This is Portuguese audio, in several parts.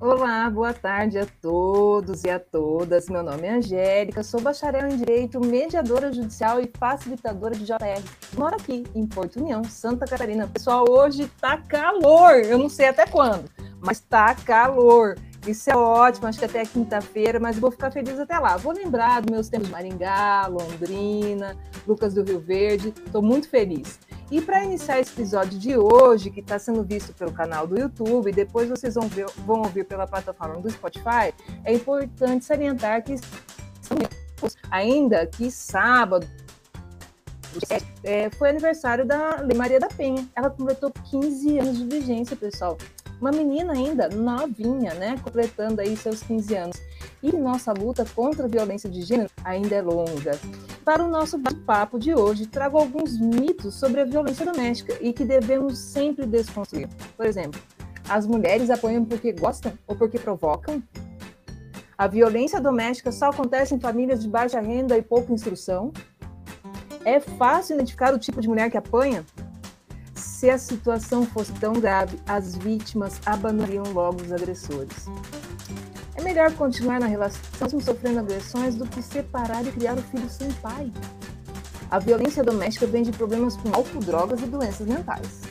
Olá, boa tarde a todos e a todas. Meu nome é Angélica, sou bacharel em Direito, mediadora judicial e facilitadora de JR. Moro aqui em Porto União, Santa Catarina. Pessoal, hoje tá calor, eu não sei até quando, mas tá calor. Isso é ótimo, acho que até quinta-feira, mas vou ficar feliz até lá. Vou lembrar dos meus tempos de Maringá, Londrina, Lucas do Rio Verde, estou muito feliz. E para iniciar esse episódio de hoje, que está sendo visto pelo canal do YouTube, depois vocês vão, ver, vão ouvir pela plataforma do Spotify, é importante salientar que ainda que sábado é, foi aniversário da Lei Maria da Penha. Ela completou 15 anos de vigência, pessoal. Uma menina ainda novinha, né? Completando aí seus 15 anos. E nossa luta contra a violência de gênero ainda é longa. Para o nosso bate-papo de hoje, trago alguns mitos sobre a violência doméstica e que devemos sempre desconstruir. Por exemplo, as mulheres apoiam porque gostam ou porque provocam? A violência doméstica só acontece em famílias de baixa renda e pouca instrução? É fácil identificar o tipo de mulher que apanha? Se a situação fosse tão grave, as vítimas abandonariam logo os agressores. É melhor continuar na relação sofrendo agressões do que separar e criar o filho sem pai. A violência doméstica vem de problemas com álcool, drogas e doenças mentais.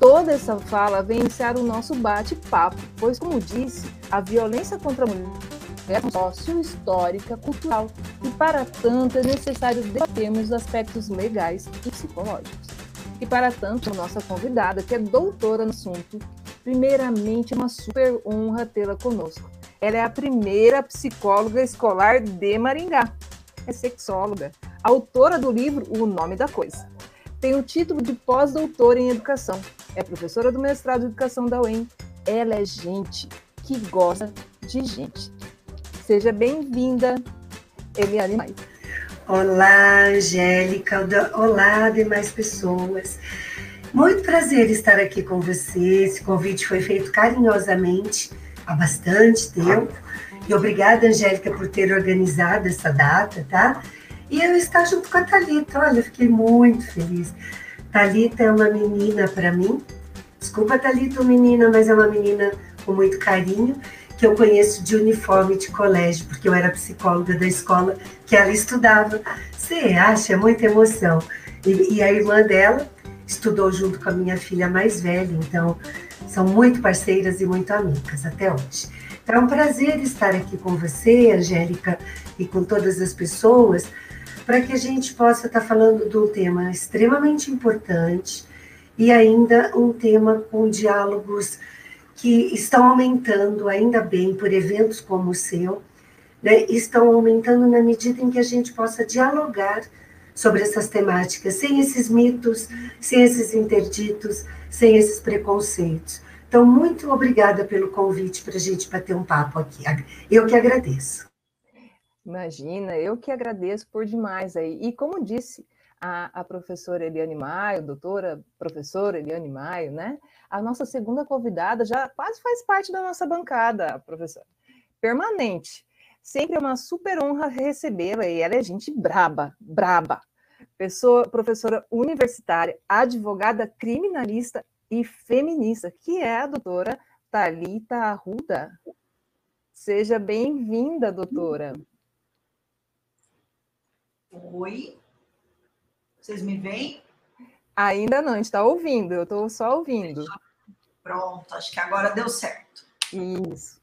Toda essa fala vem iniciar o nosso bate-papo, pois, como disse, a violência contra a mulher é sócio-histórica, cultural, e para tanto é necessário debatermos os aspectos legais e psicológicos. E para tanto, nossa convidada, que é doutora no assunto, Primeiramente, é uma super honra tê-la conosco. Ela é a primeira psicóloga escolar de Maringá. É sexóloga, autora do livro O Nome da Coisa. Tem o título de pós-doutora em educação. É professora do mestrado em educação da UEM. Ela é gente que gosta de gente. Seja bem-vinda, Eliane Maia. Olá, Angélica. Olá, demais pessoas. Muito prazer estar aqui com você. Esse convite foi feito carinhosamente há bastante tempo. E obrigada, Angélica, por ter organizado essa data, tá? E eu estar junto com a Thalita. Olha, fiquei muito feliz. Thalita é uma menina para mim. Desculpa, Thalita, menina, mas é uma menina com muito carinho que eu conheço de uniforme de colégio, porque eu era psicóloga da escola que ela estudava. Você acha? É muita emoção. E, e a irmã dela estudou junto com a minha filha mais velha, então são muito parceiras e muito amigas até hoje. Então é um prazer estar aqui com você, Angélica, e com todas as pessoas, para que a gente possa estar falando de um tema extremamente importante e ainda um tema com diálogos que estão aumentando, ainda bem, por eventos como o seu, né, estão aumentando na medida em que a gente possa dialogar sobre essas temáticas, sem esses mitos, sem esses interditos, sem esses preconceitos. Então, muito obrigada pelo convite para a gente bater um papo aqui. Eu que agradeço. Imagina, eu que agradeço por demais aí. E como disse a, a professora Eliane Maio, doutora professora Eliane Maio, né? A nossa segunda convidada já quase faz parte da nossa bancada, professora. Permanente. Sempre é uma super honra recebê-la e ela é gente braba, braba. Pessoa, professora universitária, advogada criminalista e feminista, que é a doutora Talita Arruda. Seja bem-vinda, doutora. Oi. Vocês me veem? Ainda não, a gente está ouvindo, eu estou só ouvindo. Pronto, acho que agora deu certo. Isso.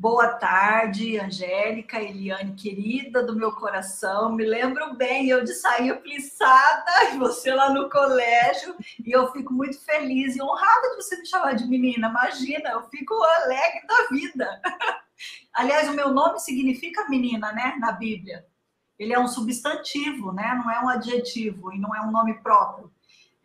Boa tarde, Angélica, Eliane, querida do meu coração. Me lembro bem, eu de sair plissada e você lá no colégio. E eu fico muito feliz e honrada de você me chamar de menina. Imagina, eu fico alegre da vida. Aliás, o meu nome significa menina, né, na Bíblia. Ele é um substantivo, né? Não é um adjetivo e não é um nome próprio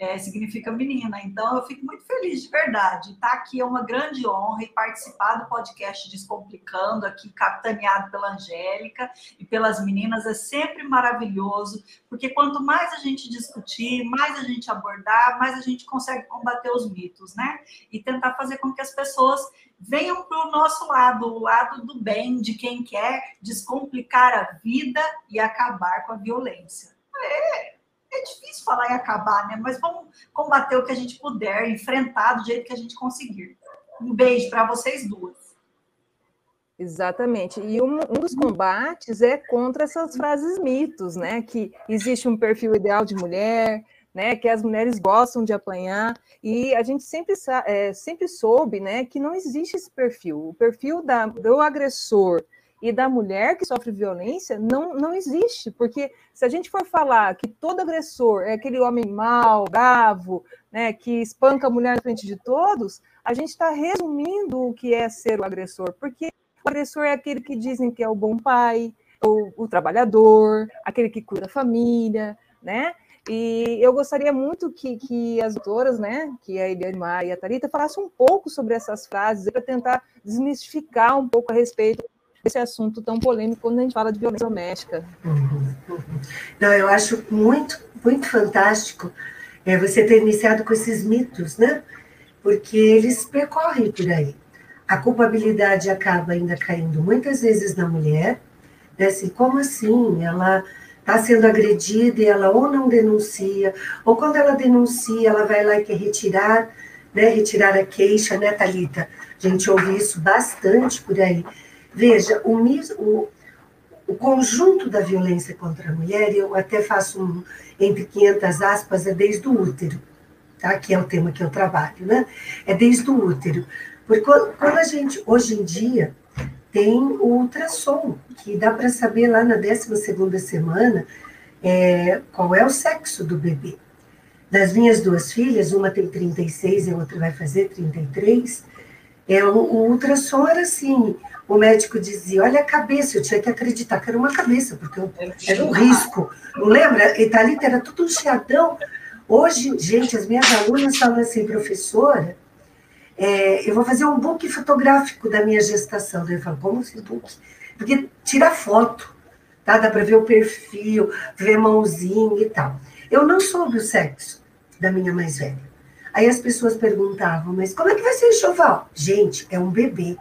é, significa menina. Então, eu fico muito feliz de verdade. Estar tá aqui é uma grande honra e participar do podcast Descomplicando, aqui capitaneado pela Angélica e pelas meninas, é sempre maravilhoso, porque quanto mais a gente discutir, mais a gente abordar, mais a gente consegue combater os mitos, né? E tentar fazer com que as pessoas venham para o nosso lado, o lado do bem, de quem quer descomplicar a vida e acabar com a violência. É, é difícil falar em acabar, né? Mas vamos combater o que a gente puder, enfrentar do jeito que a gente conseguir. Um beijo para vocês duas. Exatamente. E um, um, dos combates é contra essas frases mitos, né? Que existe um perfil ideal de mulher, né? Que as mulheres gostam de apanhar. E a gente sempre, é, sempre soube, né? Que não existe esse perfil. O perfil da, do agressor e da mulher que sofre violência não, não existe, porque se a gente for falar que todo agressor é aquele homem mau, bravo, né, que espanca a mulher na frente de todos, a gente está resumindo o que é ser o agressor, porque o agressor é aquele que dizem que é o bom pai, o, o trabalhador, aquele que cuida da família, né? E eu gostaria muito que, que as doutoras, né, que a Eliane e a Thalita, falassem um pouco sobre essas frases, para tentar desmistificar um pouco a respeito desse assunto tão polêmico quando a gente fala de violência doméstica. Uhum, uhum. Não, eu acho muito, muito fantástico é, você ter iniciado com esses mitos, né? Porque eles percorrem por aí a culpabilidade acaba ainda caindo muitas vezes na mulher, né? assim, como assim? Ela está sendo agredida e ela ou não denuncia, ou quando ela denuncia, ela vai lá e quer retirar, né, retirar a queixa, né, Thalita? A gente ouve isso bastante por aí. Veja, o, o, o conjunto da violência contra a mulher, eu até faço um, entre 500 aspas, é desde o útero, tá? que é o tema que eu trabalho, né? É desde o útero. Porque quando a gente, hoje em dia, tem o ultrassom, que dá para saber lá na 12 semana é, qual é o sexo do bebê. Das minhas duas filhas, uma tem 36 e a outra vai fazer 33, é, o, o ultrassom era assim, o médico dizia, olha a cabeça, eu tinha que acreditar que era uma cabeça, porque eu, era um risco. Não lembra? Italita era tudo um chiadão. Hoje, gente, as minhas alunas falam assim, professora, é, eu vou fazer um book fotográfico da minha gestação. Eu falo, como esse book? Porque tira foto, tá? Dá para ver o perfil, ver mãozinha e tal. Eu não soube o sexo da minha mais velha. Aí as pessoas perguntavam, mas como é que vai ser o enxoval? Gente, é um bebê.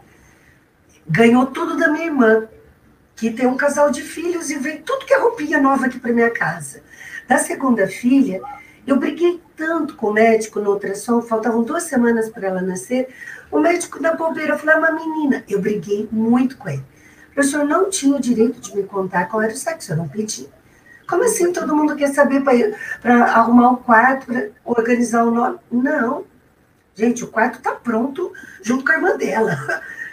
Ganhou tudo da minha irmã, que tem um casal de filhos e veio tudo que é roupinha nova aqui para minha casa. Da segunda filha, eu briguei tanto com o médico no ultrassom, faltavam duas semanas para ela nascer. O médico da bobeira falou: é uma menina. Eu briguei muito com ele. O professor não tinha o direito de me contar qual era o sexo, eu não pedi. Como assim todo mundo quer saber para arrumar o quarto, para organizar o nome? Não. Gente, o quarto está pronto junto com a irmã dela.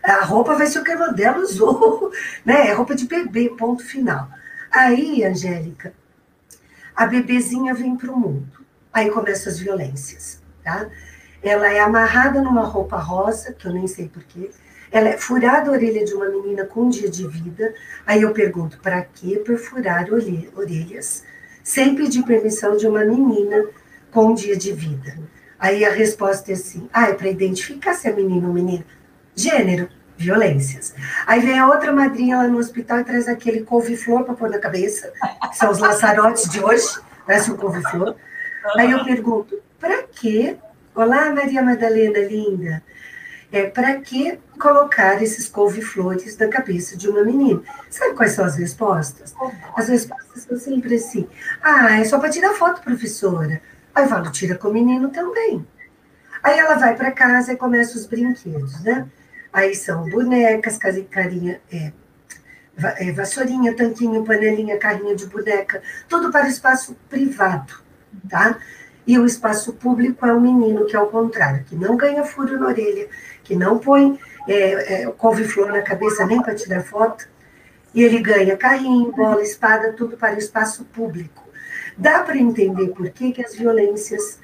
A roupa vai ser o que a dela usou, né? É roupa de bebê, ponto final. Aí, Angélica, a bebezinha vem para o mundo. Aí começam as violências, tá? Ela é amarrada numa roupa rosa, que eu nem sei porquê. Ela é furada a orelha de uma menina com um dia de vida. Aí eu pergunto, para que perfurar orelhas? Sem pedir permissão de uma menina com um dia de vida. Aí a resposta é assim: ah, é para identificar se é menino ou menina. Gênero, violências. Aí vem a outra madrinha lá no hospital e traz aquele couve-flor para pôr na cabeça, que são os laçarotes de hoje, parece um couve-flor. Aí eu pergunto, para quê? Olá, Maria Madalena linda. É, para que colocar esses couve-flores na cabeça de uma menina? Sabe quais são as respostas? As respostas são sempre assim: ah, é só para tirar foto, professora. Aí eu falo, tira com o menino também. Aí ela vai para casa e começa os brinquedos, né? Aí são bonecas, carinha, é, é, vassourinha, tanquinho, panelinha, carrinho de boneca, tudo para o espaço privado tá? E o espaço público é o menino que é o contrário, que não ganha furo na orelha, que não põe é, é, couve-flor na cabeça nem para tirar foto, e ele ganha carrinho, bola, espada, tudo para o espaço público. Dá para entender por que, que as violências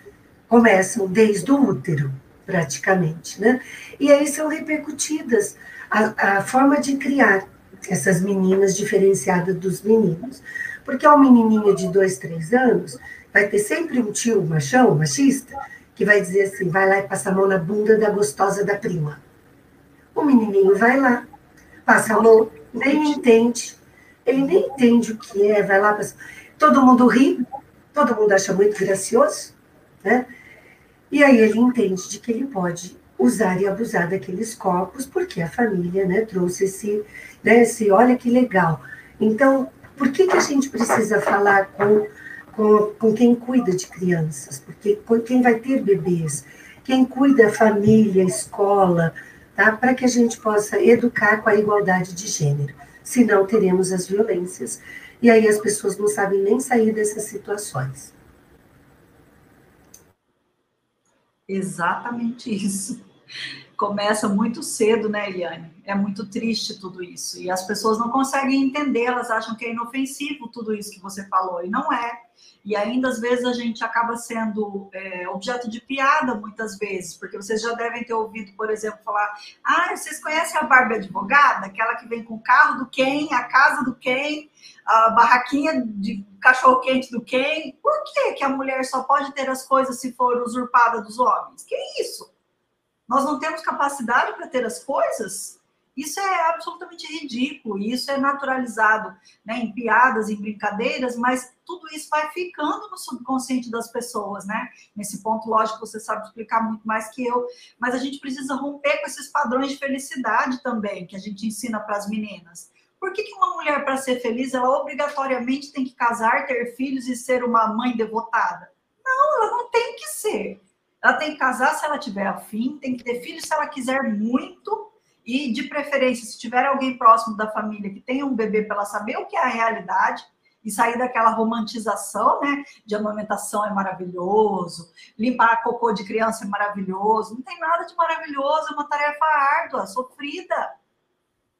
começam desde o útero, praticamente, né? E aí são repercutidas a, a forma de criar essas meninas diferenciadas dos meninos. Porque é um menininho de dois, três anos, vai ter sempre um tio machão, machista, que vai dizer assim, vai lá e passa a mão na bunda da gostosa da prima. O menininho vai lá, passa a mão, nem entende, ele nem entende o que é, vai lá, passa... todo mundo ri, todo mundo acha muito gracioso, né? E aí ele entende de que ele pode usar e abusar daqueles corpos, porque a família, né, trouxe esse, né, esse, olha que legal. Então, por que que a gente precisa falar com com, com quem cuida de crianças, porque quem vai ter bebês, quem cuida a família, a escola, tá? Para que a gente possa educar com a igualdade de gênero. Senão teremos as violências. E aí as pessoas não sabem nem sair dessas situações. Exatamente isso. Começa muito cedo, né, Eliane? É muito triste tudo isso. E as pessoas não conseguem entender, elas acham que é inofensivo tudo isso que você falou, e não é. E ainda, às vezes, a gente acaba sendo é, objeto de piada, muitas vezes, porque vocês já devem ter ouvido, por exemplo, falar: ah, vocês conhecem a Barbie advogada? Aquela que vem com o carro do quem, a casa do quem, a barraquinha de cachorro-quente do quem? Por que, que a mulher só pode ter as coisas se for usurpada dos homens? Que isso? Nós não temos capacidade para ter as coisas? Isso é absolutamente ridículo, isso é naturalizado né, em piadas, em brincadeiras, mas tudo isso vai ficando no subconsciente das pessoas, né? Nesse ponto, lógico, você sabe explicar muito mais que eu, mas a gente precisa romper com esses padrões de felicidade também, que a gente ensina para as meninas. Por que, que uma mulher, para ser feliz, ela obrigatoriamente tem que casar, ter filhos e ser uma mãe devotada? Não, ela não tem que ser. Ela tem que casar se ela tiver afim, tem que ter filhos se ela quiser muito, e de preferência, se tiver alguém próximo da família que tenha um bebê para ela saber o que é a realidade e sair daquela romantização, né? De amamentação é maravilhoso, limpar cocô de criança é maravilhoso. Não tem nada de maravilhoso, é uma tarefa árdua, sofrida.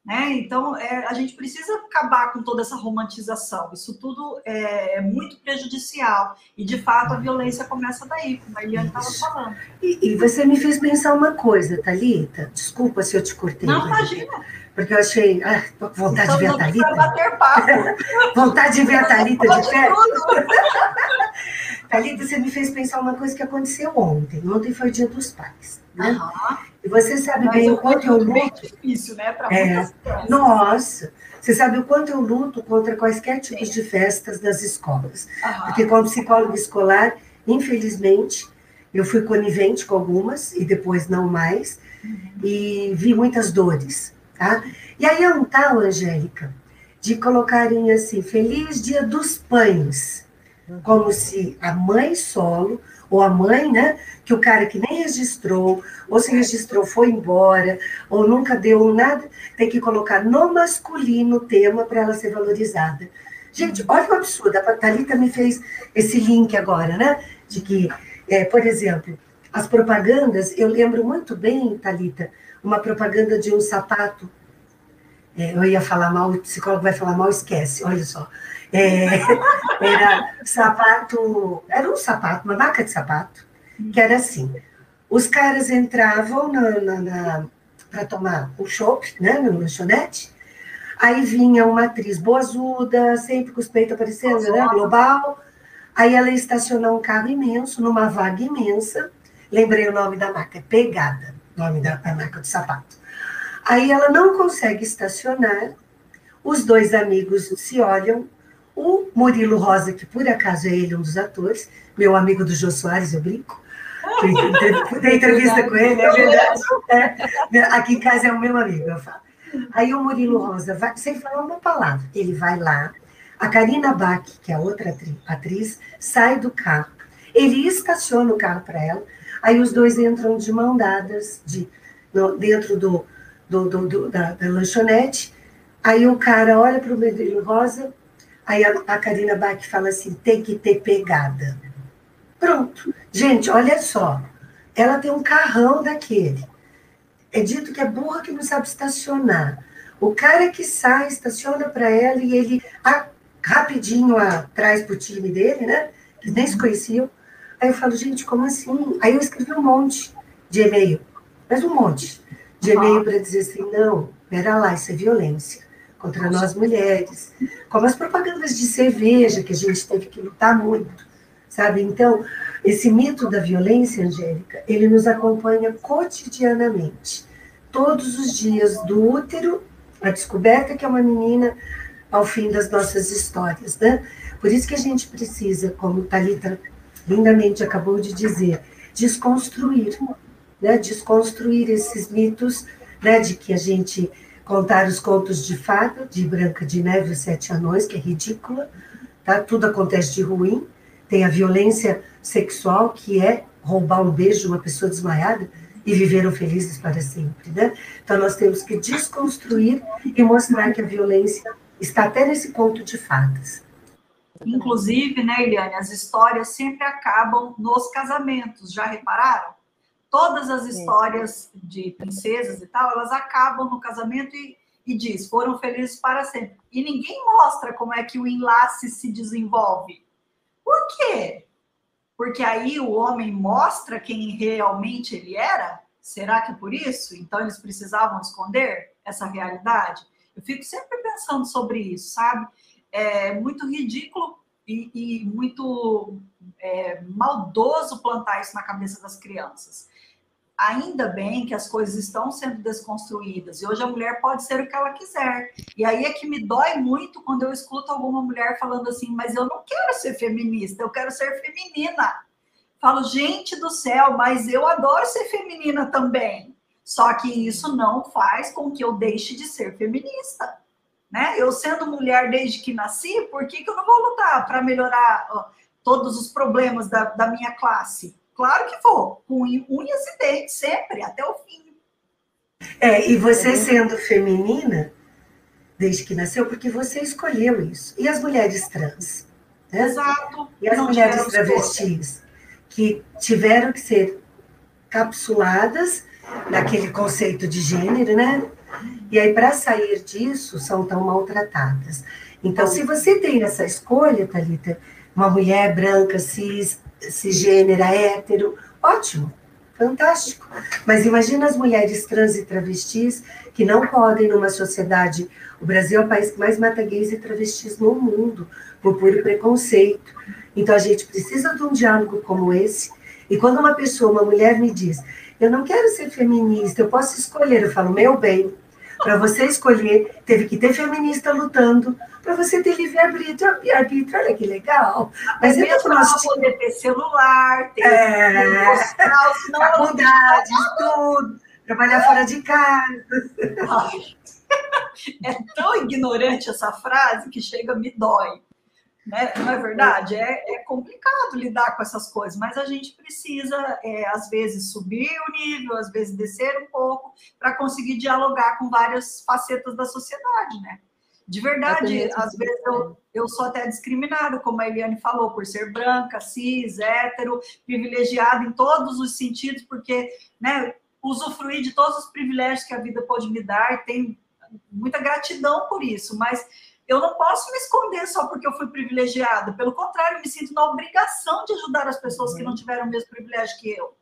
Né? Então, é, a gente precisa acabar com toda essa romantização. Isso tudo é, é muito prejudicial. E, de fato, a violência começa daí, como a Eliane estava falando. E, e, você me fez pensar uma coisa, Thalita. Desculpa se eu te cortei. Não, imagina. Porque eu achei. Ah, tô com vontade então, de ver a Thalita. bater papo. vontade de ver a Thalita de perto. Thalita, você me fez pensar uma coisa que aconteceu ontem. Ontem foi o Dia dos Pais. Né? Uhum. E você sabe Mas bem o quanto eu luto. difícil, né? É, nossa, você sabe o quanto eu luto contra quaisquer tipos de festas das escolas. Uhum. Porque, como psicóloga escolar, infelizmente, eu fui conivente com algumas e depois não mais, uhum. e vi muitas dores. Tá? E aí é um tal, Angélica, de colocarem assim: Feliz Dia dos Pães, como se a mãe solo ou a mãe, né? Que o cara que nem registrou, ou se registrou foi embora, ou nunca deu nada, tem que colocar no masculino o tema para ela ser valorizada. Gente, olha o absurdo, a Thalita me fez esse link agora, né? De que, é, por exemplo, as propagandas, eu lembro muito bem, Thalita, uma propaganda de um sapato. É, eu ia falar mal, o psicólogo vai falar mal, esquece, olha só. É, era sapato, era um sapato, uma marca de sapato, que era assim. Os caras entravam na, na, na para tomar o chopp, né, no lanchonete, aí vinha uma atriz boazuda, sempre com os peitos aparecendo, né, global, aí ela estacionou um carro imenso, numa vaga imensa, lembrei o nome da marca, Pegada, nome da, da marca do sapato. Aí ela não consegue estacionar, os dois amigos se olham, o Murilo Rosa, que por acaso é ele um dos atores, meu amigo do Jô Soares, eu brinco. Tem entrevista com ele, é verdade. É, aqui em casa é o meu amigo, eu falo. Aí o Murilo Rosa, vai, sem falar uma palavra, ele vai lá, a Karina Bach, que é outra atriz, sai do carro, ele estaciona o carro para ela, aí os dois entram de mão dadas de, no, dentro do, do, do, do da, da, lanchonete, aí o cara olha para o Murilo Rosa, Aí a, a Karina Bach fala assim: tem que ter pegada. Pronto. Gente, olha só. Ela tem um carrão daquele. É dito que é burra que não sabe estacionar. O cara que sai, estaciona para ela e ele a, rapidinho atrás para o time dele, né? Que nem se conheciam. Aí eu falo, gente, como assim? Aí eu escrevi um monte de e-mail, mas um monte de e-mail para dizer assim: não, pera lá, isso é violência contra nós mulheres, como as propagandas de cerveja, que a gente teve que lutar muito, sabe? Então, esse mito da violência, Angélica, ele nos acompanha cotidianamente, todos os dias, do útero, a descoberta que é uma menina, ao fim das nossas histórias, né? Por isso que a gente precisa, como Talita lindamente acabou de dizer, desconstruir, né? Desconstruir esses mitos, né? De que a gente contar os contos de fada, de Branca de Neve e os Sete Anões, que é ridícula, tá? Tudo acontece de ruim. Tem a violência sexual, que é roubar um beijo de uma pessoa desmaiada e viveram felizes para sempre, né? Então nós temos que desconstruir e mostrar que a violência está até nesse conto de fadas. Inclusive, né, Eliane, as histórias sempre acabam nos casamentos, já repararam? Todas as histórias de princesas e tal, elas acabam no casamento e, e diz, foram felizes para sempre. E ninguém mostra como é que o enlace se desenvolve. Por quê? Porque aí o homem mostra quem realmente ele era? Será que por isso? Então eles precisavam esconder essa realidade? Eu fico sempre pensando sobre isso, sabe? É muito ridículo e, e muito é, maldoso plantar isso na cabeça das crianças. Ainda bem que as coisas estão sendo desconstruídas e hoje a mulher pode ser o que ela quiser. E aí é que me dói muito quando eu escuto alguma mulher falando assim: Mas eu não quero ser feminista, eu quero ser feminina. Falo, gente do céu, mas eu adoro ser feminina também. Só que isso não faz com que eu deixe de ser feminista. Né? Eu sendo mulher desde que nasci, por que, que eu não vou lutar para melhorar ó, todos os problemas da, da minha classe? Claro que vou, com unhas e dentes, sempre, até o fim. É, e você é. sendo feminina, desde que nasceu, porque você escolheu isso. E as mulheres trans? Né? Exato. E as mulheres travestis, que tiveram que ser capsuladas naquele conceito de gênero, né? E aí, para sair disso, são tão maltratadas. Então, se você tem essa escolha, Thalita, uma mulher branca, cis, cisgênera, hétero, ótimo, fantástico. Mas imagina as mulheres trans e travestis que não podem numa sociedade. O Brasil é o país que mais mata gays e travestis no mundo, por puro preconceito. Então a gente precisa de um diálogo como esse. E quando uma pessoa, uma mulher me diz, eu não quero ser feminista, eu posso escolher, eu falo, meu bem, para você escolher, teve que ter feminista lutando para você ter livre-arbítrio. Arbítrio, olha que legal. Mas é para nós poder ter celular, ter é, faculdade, tudo, trabalhar fora de casa. É tão ignorante essa frase que chega, me dói. Né? Não é verdade? É, é, complicado lidar com essas coisas, mas a gente precisa, é, às vezes, subir o nível, às vezes descer um pouco, para conseguir dialogar com várias facetas da sociedade, né? De verdade, às vezes eu, eu sou até discriminada, como a Eliane falou, por ser branca, cis, hétero, privilegiada em todos os sentidos, porque, né, usufruir de todos os privilégios que a vida pode me dar, tem muita gratidão por isso, mas eu não posso me esconder só porque eu fui privilegiada. Pelo contrário, me sinto na obrigação de ajudar as pessoas que não uhum. tiveram o mesmo privilégio que eu.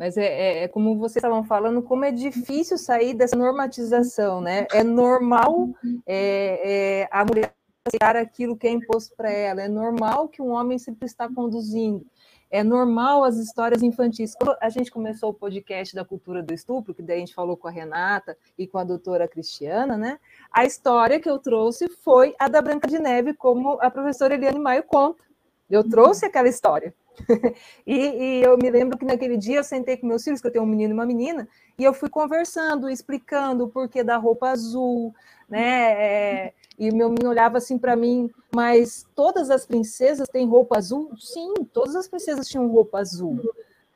Mas é, é, é, como vocês estavam falando, como é difícil sair dessa normatização, né? É normal é, é, a mulher aceitar aquilo que é imposto para ela, é normal que um homem sempre está conduzindo é normal as histórias infantis. Quando a gente começou o podcast da cultura do estupro, que daí a gente falou com a Renata e com a doutora Cristiana, né? A história que eu trouxe foi a da Branca de Neve, como a professora Eliane Maio conta. Eu trouxe aquela história. e, e, eu me lembro que naquele dia eu sentei com meus filhos, que eu tenho um menino e uma menina, e eu fui conversando, explicando o porquê da roupa azul, né? É, e meu menino olhava assim para mim, mas todas as princesas têm roupa azul? Sim, todas as princesas tinham roupa azul.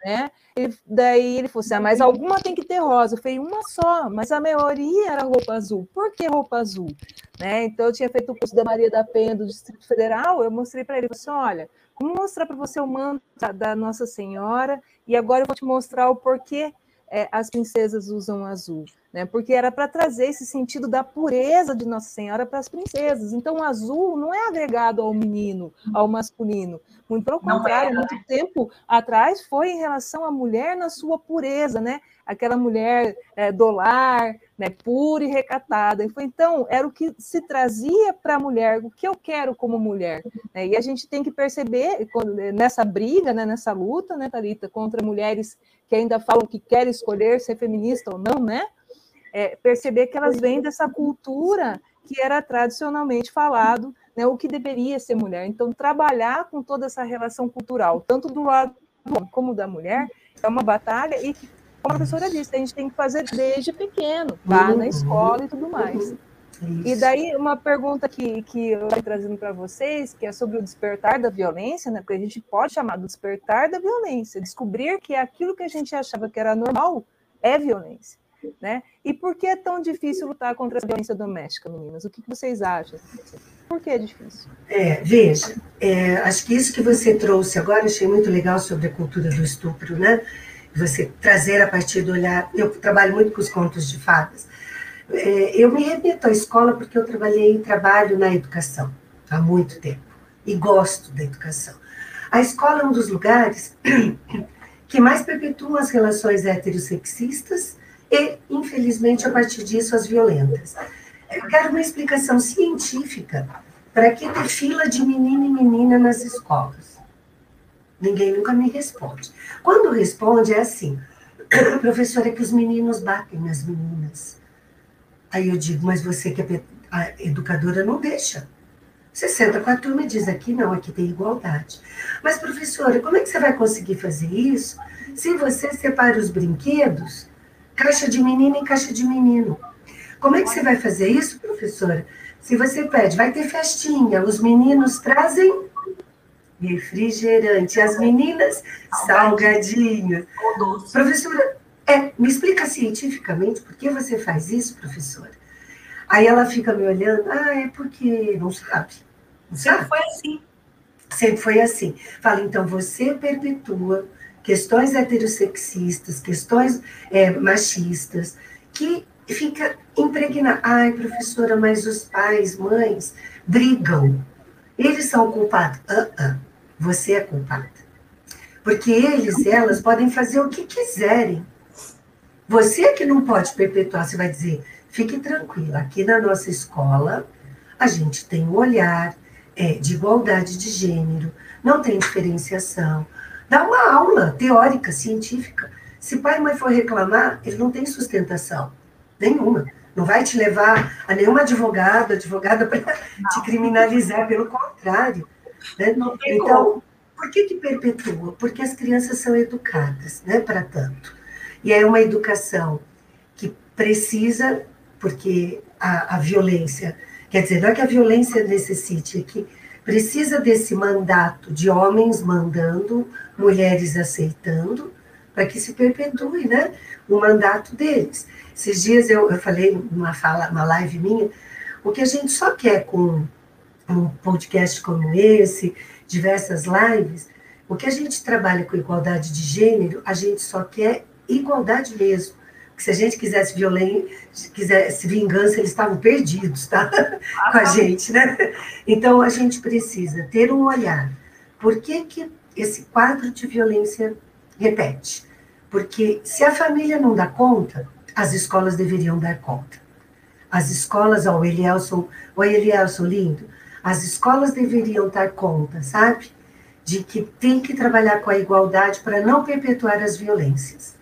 Né? Daí ele falou assim: ah, mas alguma tem que ter rosa. Eu falei, uma só, mas a maioria era roupa azul. Por que roupa azul? Né? Então eu tinha feito o curso da Maria da Penha do Distrito Federal, eu mostrei para ele, assim: olha, vamos mostrar para você o manto da Nossa Senhora, e agora eu vou te mostrar o porquê é, as princesas usam azul né? Porque era para trazer esse sentido da pureza de Nossa Senhora para as princesas. Então, o azul não é agregado ao menino, ao masculino. Muito pelo contrário, é, muito tempo atrás foi em relação à mulher na sua pureza, né? Aquela mulher é, do lar, né, pura e recatada. E foi, então, era o que se trazia para a mulher, o que eu quero como mulher. Né? E a gente tem que perceber, nessa briga, né, nessa luta, né, Thalita, contra mulheres que ainda falam que querem escolher ser feminista ou não, né? é, perceber que elas vêm dessa cultura que era tradicionalmente falado, né, o que deveria ser mulher. Então, trabalhar com toda essa relação cultural, tanto do lado do homem como da mulher, é uma batalha e que, a professora disse, a gente tem que fazer desde pequeno, vá na escola e tudo mais. É e daí, uma pergunta que, que eu estou trazendo para vocês, que é sobre o despertar da violência, né? Porque a gente pode chamar do despertar da violência, descobrir que aquilo que a gente achava que era normal é violência. Né? E por que é tão difícil lutar contra a violência doméstica, meninas? O que vocês acham? Por que é difícil? É, veja, é, acho que isso que você trouxe agora, achei muito legal sobre a cultura do estupro, né? Você trazer a partir do olhar. Eu trabalho muito com os contos de fadas. É, eu me remeto à escola porque eu trabalhei e trabalho na educação há muito tempo e gosto da educação. A escola é um dos lugares que mais perpetuam as relações heterossexistas e, infelizmente, a partir disso, as violentas. Eu quero uma explicação científica para que ter fila de menino e menina nas escolas. Ninguém nunca me responde. Quando responde, é assim: professora, é que os meninos batem nas meninas. Aí eu digo, mas você que é a educadora não deixa. Você senta com a turma e diz aqui não, aqui tem igualdade. Mas, professora, como é que você vai conseguir fazer isso se você separa os brinquedos caixa de menina em caixa de menino. Como é que você vai fazer isso, professora? Se você pede, vai ter festinha, os meninos trazem refrigerante, as meninas salgadinho. Professora, é, me explica cientificamente por que você faz isso, professora? Aí ela fica me olhando, ah, é porque não sabe. Não sabe? Sempre foi assim. Sempre foi assim. Fala, então você perpetua questões heterossexistas, questões é, machistas, que fica impregnada. Ai, professora, mas os pais, mães, brigam. Eles são culpados. Uh -uh, você é culpada. Porque eles, elas podem fazer o que quiserem. Você é que não pode perpetuar, você vai dizer, fique tranquila, aqui na nossa escola, a gente tem um olhar é, de igualdade de gênero, não tem diferenciação, Dá uma aula teórica, científica. Se pai e mãe for reclamar, ele não tem sustentação nenhuma. Não vai te levar a nenhum advogado, advogada para te criminalizar, pelo contrário. Né? Então, como. por que, que perpetua? Porque as crianças são educadas, né, para tanto. E é uma educação que precisa, porque a, a violência, quer dizer, não é que a violência necessite, é que precisa desse mandato de homens mandando, mulheres aceitando, para que se perpetue né, o mandato deles. Esses dias eu, eu falei numa fala, uma live minha, o que a gente só quer com um podcast como esse, diversas lives, o que a gente trabalha com igualdade de gênero, a gente só quer igualdade mesmo se a gente quisesse violência, quisesse vingança, eles estavam perdidos, tá? Com a gente, né? Então a gente precisa ter um olhar. Por que, que esse quadro de violência repete? Porque se a família não dá conta, as escolas deveriam dar conta. As escolas, ó, o Elielson, o Elielson lindo, as escolas deveriam dar conta, sabe? De que tem que trabalhar com a igualdade para não perpetuar as violências.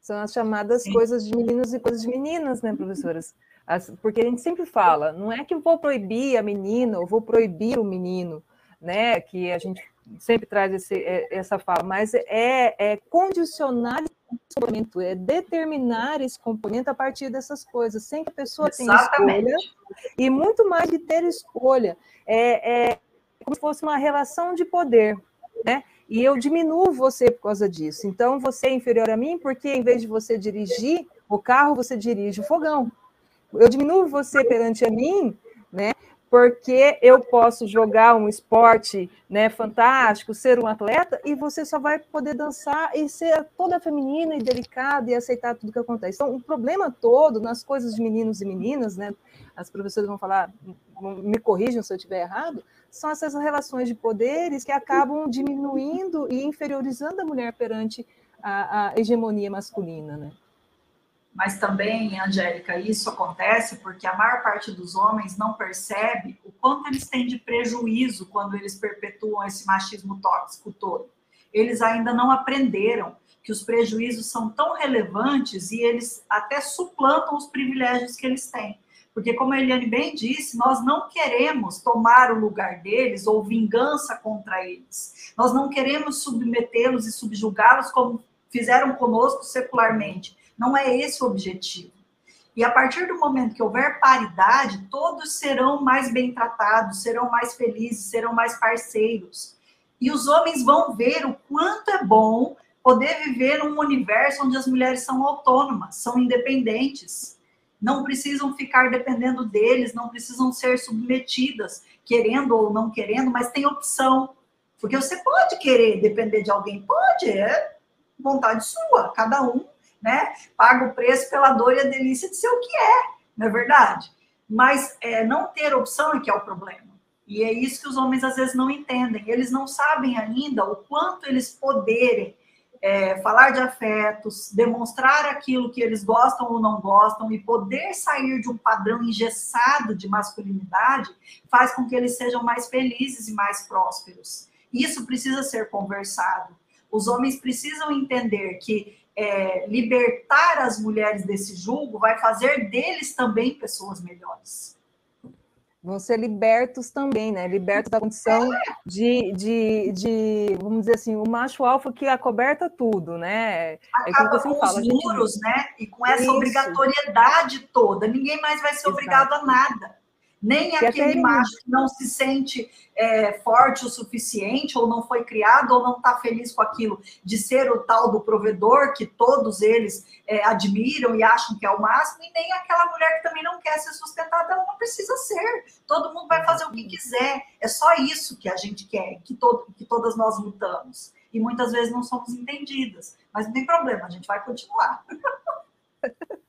São as chamadas Sim. coisas de meninos e coisas de meninas, né, professoras? As, porque a gente sempre fala, não é que eu vou proibir a menina, ou vou proibir o menino, né? Que a gente sempre traz esse, é, essa fala, mas é, é condicionar comportamento, é determinar esse componente a partir dessas coisas, sem que a pessoa Exatamente. tenha escolha, e muito mais de ter escolha, é, é como se fosse uma relação de poder, né? e eu diminuo você por causa disso. Então, você é inferior a mim porque, em vez de você dirigir o carro, você dirige o fogão. Eu diminuo você perante a mim, né? Porque eu posso jogar um esporte né, fantástico, ser um atleta, e você só vai poder dançar e ser toda feminina e delicada e aceitar tudo que acontece. Então, o problema todo nas coisas de meninos e meninas, né? As professoras vão falar, me corrijam se eu estiver errado, são essas relações de poderes que acabam diminuindo e inferiorizando a mulher perante a, a hegemonia masculina, né? Mas também, Angélica, isso acontece porque a maior parte dos homens não percebe o quanto eles têm de prejuízo quando eles perpetuam esse machismo tóxico todo. Eles ainda não aprenderam que os prejuízos são tão relevantes e eles até suplantam os privilégios que eles têm. Porque, como a Eliane bem disse, nós não queremos tomar o lugar deles ou vingança contra eles. Nós não queremos submetê-los e subjugá-los como fizeram conosco secularmente. Não é esse o objetivo. E a partir do momento que houver paridade, todos serão mais bem tratados, serão mais felizes, serão mais parceiros. E os homens vão ver o quanto é bom poder viver num universo onde as mulheres são autônomas, são independentes, não precisam ficar dependendo deles, não precisam ser submetidas, querendo ou não querendo, mas tem opção. Porque você pode querer depender de alguém, pode, é vontade sua, cada um né, paga o preço pela dor e a delícia de ser o que é, não é verdade? Mas é, não ter opção é que é o problema. E é isso que os homens às vezes não entendem. Eles não sabem ainda o quanto eles poderem é, falar de afetos, demonstrar aquilo que eles gostam ou não gostam e poder sair de um padrão engessado de masculinidade faz com que eles sejam mais felizes e mais prósperos. Isso precisa ser conversado. Os homens precisam entender que é, libertar as mulheres desse julgo vai fazer deles também pessoas melhores. Vão ser libertos também, né? Libertos da condição de, de, de, vamos dizer assim, o macho alfa que acoberta tudo, né? É Acaba é com fala, os muros, gente... né? E com essa Isso. obrigatoriedade toda. Ninguém mais vai ser Exato. obrigado a nada. Nem que aquele macho que não se sente é, forte o suficiente, ou não foi criado, ou não está feliz com aquilo, de ser o tal do provedor que todos eles é, admiram e acham que é o máximo, e nem aquela mulher que também não quer ser sustentada, ela não precisa ser. Todo mundo vai fazer o que quiser. É só isso que a gente quer, que, todo, que todas nós lutamos. E muitas vezes não somos entendidas. Mas não tem problema, a gente vai continuar.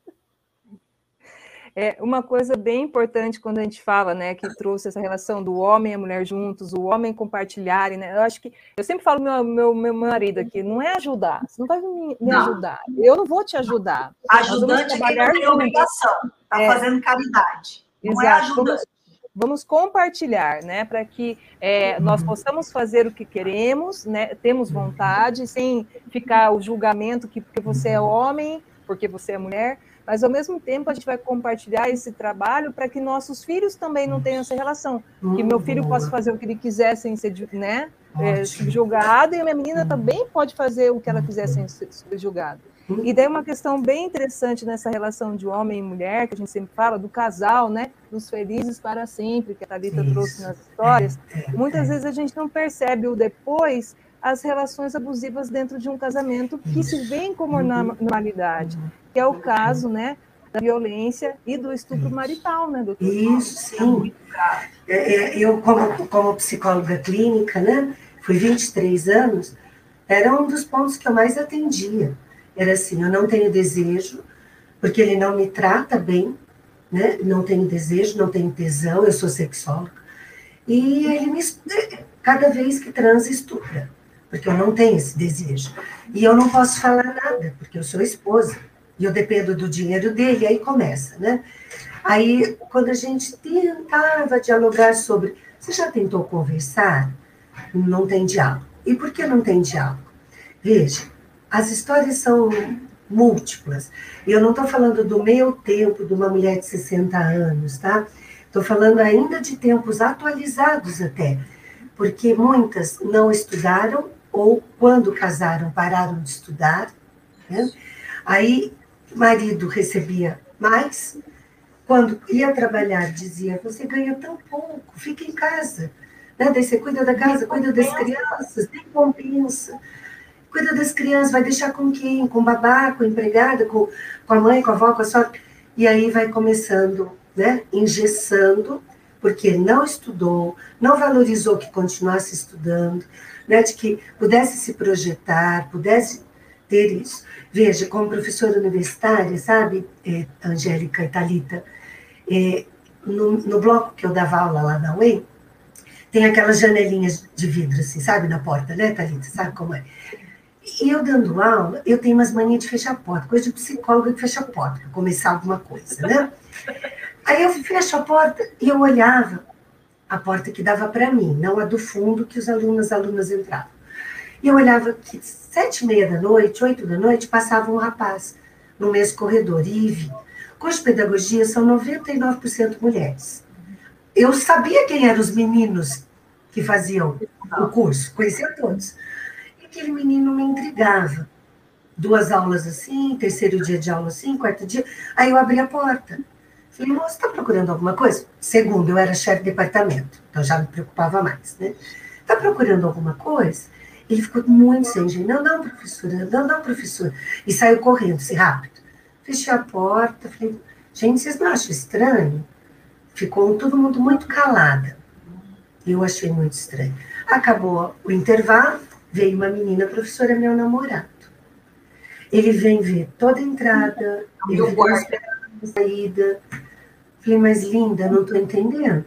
É uma coisa bem importante quando a gente fala, né, que trouxe essa relação do homem e a mulher juntos, o homem compartilharem, né? Eu acho que eu sempre falo meu meu, meu marido aqui, não é ajudar, você não vai me, me ajudar, eu não vou te ajudar. Ajudante é quem não tem obrigação, está é, fazendo caridade. Não é exato, é ajudante. Vamos, vamos compartilhar, né, para que é, nós possamos fazer o que queremos, né, temos vontade, sem ficar o julgamento que porque você é homem, porque você é mulher, mas ao mesmo tempo a gente vai compartilhar esse trabalho para que nossos filhos também não tenham essa relação, que meu filho possa fazer o que ele quiser sem ser, né, é, subjugado e a minha menina também pode fazer o que ela quiser sem ser subjugada. E daí uma questão bem interessante nessa relação de homem e mulher, que a gente sempre fala, do casal, né? Dos felizes para sempre, que a Thalita Isso. trouxe nas histórias. É, é, Muitas é. vezes a gente não percebe o depois as relações abusivas dentro de um casamento que se vê como normalidade que é o caso, né, da violência e do estupro marital, né, doutor? Isso, sim. É, é, eu, como, como psicóloga clínica, né, fui 23 anos, era um dos pontos que eu mais atendia. Era assim, eu não tenho desejo, porque ele não me trata bem, né, não tenho desejo, não tenho tesão, eu sou sexóloga, e ele me, cada vez que transa, estupra, porque eu não tenho esse desejo. E eu não posso falar nada, porque eu sou esposa e eu dependo do dinheiro dele, aí começa, né? Aí, quando a gente tentava dialogar sobre, você já tentou conversar? Não tem diálogo. E por que não tem diálogo? Veja, as histórias são múltiplas. E eu não estou falando do meu tempo, de uma mulher de 60 anos, tá? Estou falando ainda de tempos atualizados até, porque muitas não estudaram ou, quando casaram, pararam de estudar. Né? Aí o marido recebia mais, quando ia trabalhar, dizia: Você ganha tão pouco, fica em casa. Né? Daí você cuida da casa, cuida das crianças, tem compensa. Cuida das crianças, vai deixar com quem? Com babá, com empregada, com, com a mãe, com a avó, com a sogra. E aí vai começando, né? Engessando, porque não estudou, não valorizou que continuasse estudando, né? De que pudesse se projetar, pudesse ter isso. Veja, como professora universitária, sabe, é, Angélica e Thalita, é, no, no, bloco que eu dava aula lá na UEM, tem aquelas janelinhas de vidro, assim, sabe, na porta, né, Thalita? Sabe como é? E eu dando aula, eu tenho umas manias de fechar a porta, coisa de psicóloga que fecha a porta, para começar alguma coisa, né? Aí eu fecho a porta e eu olhava a porta que dava para mim, não a do fundo que os alunos, alunas entravam. E eu olhava que sete e meia da noite, oito da noite, passava um rapaz no mesmo corredor, Ive. Curso de pedagogia são 99% mulheres. Eu sabia quem eram os meninos que faziam o curso, conhecia todos. E aquele menino me intrigava. duas aulas assim, terceiro dia de aula assim, quarto dia. Aí eu abri a porta. Falei, moço, está procurando alguma coisa? Segundo, eu era chefe de departamento, então já me preocupava mais, né? Está procurando alguma coisa? Ele ficou muito sem jeito. Não, não, professora, não, não, professora. E saiu correndo, assim, rápido. Fechei a porta, falei, gente, vocês não acham estranho? Ficou todo mundo muito calada. Eu achei muito estranho. Acabou o intervalo, veio uma menina, professora, meu namorado. Ele vem ver toda a entrada, ele vem a saída. Falei, mas linda, não estou entendendo.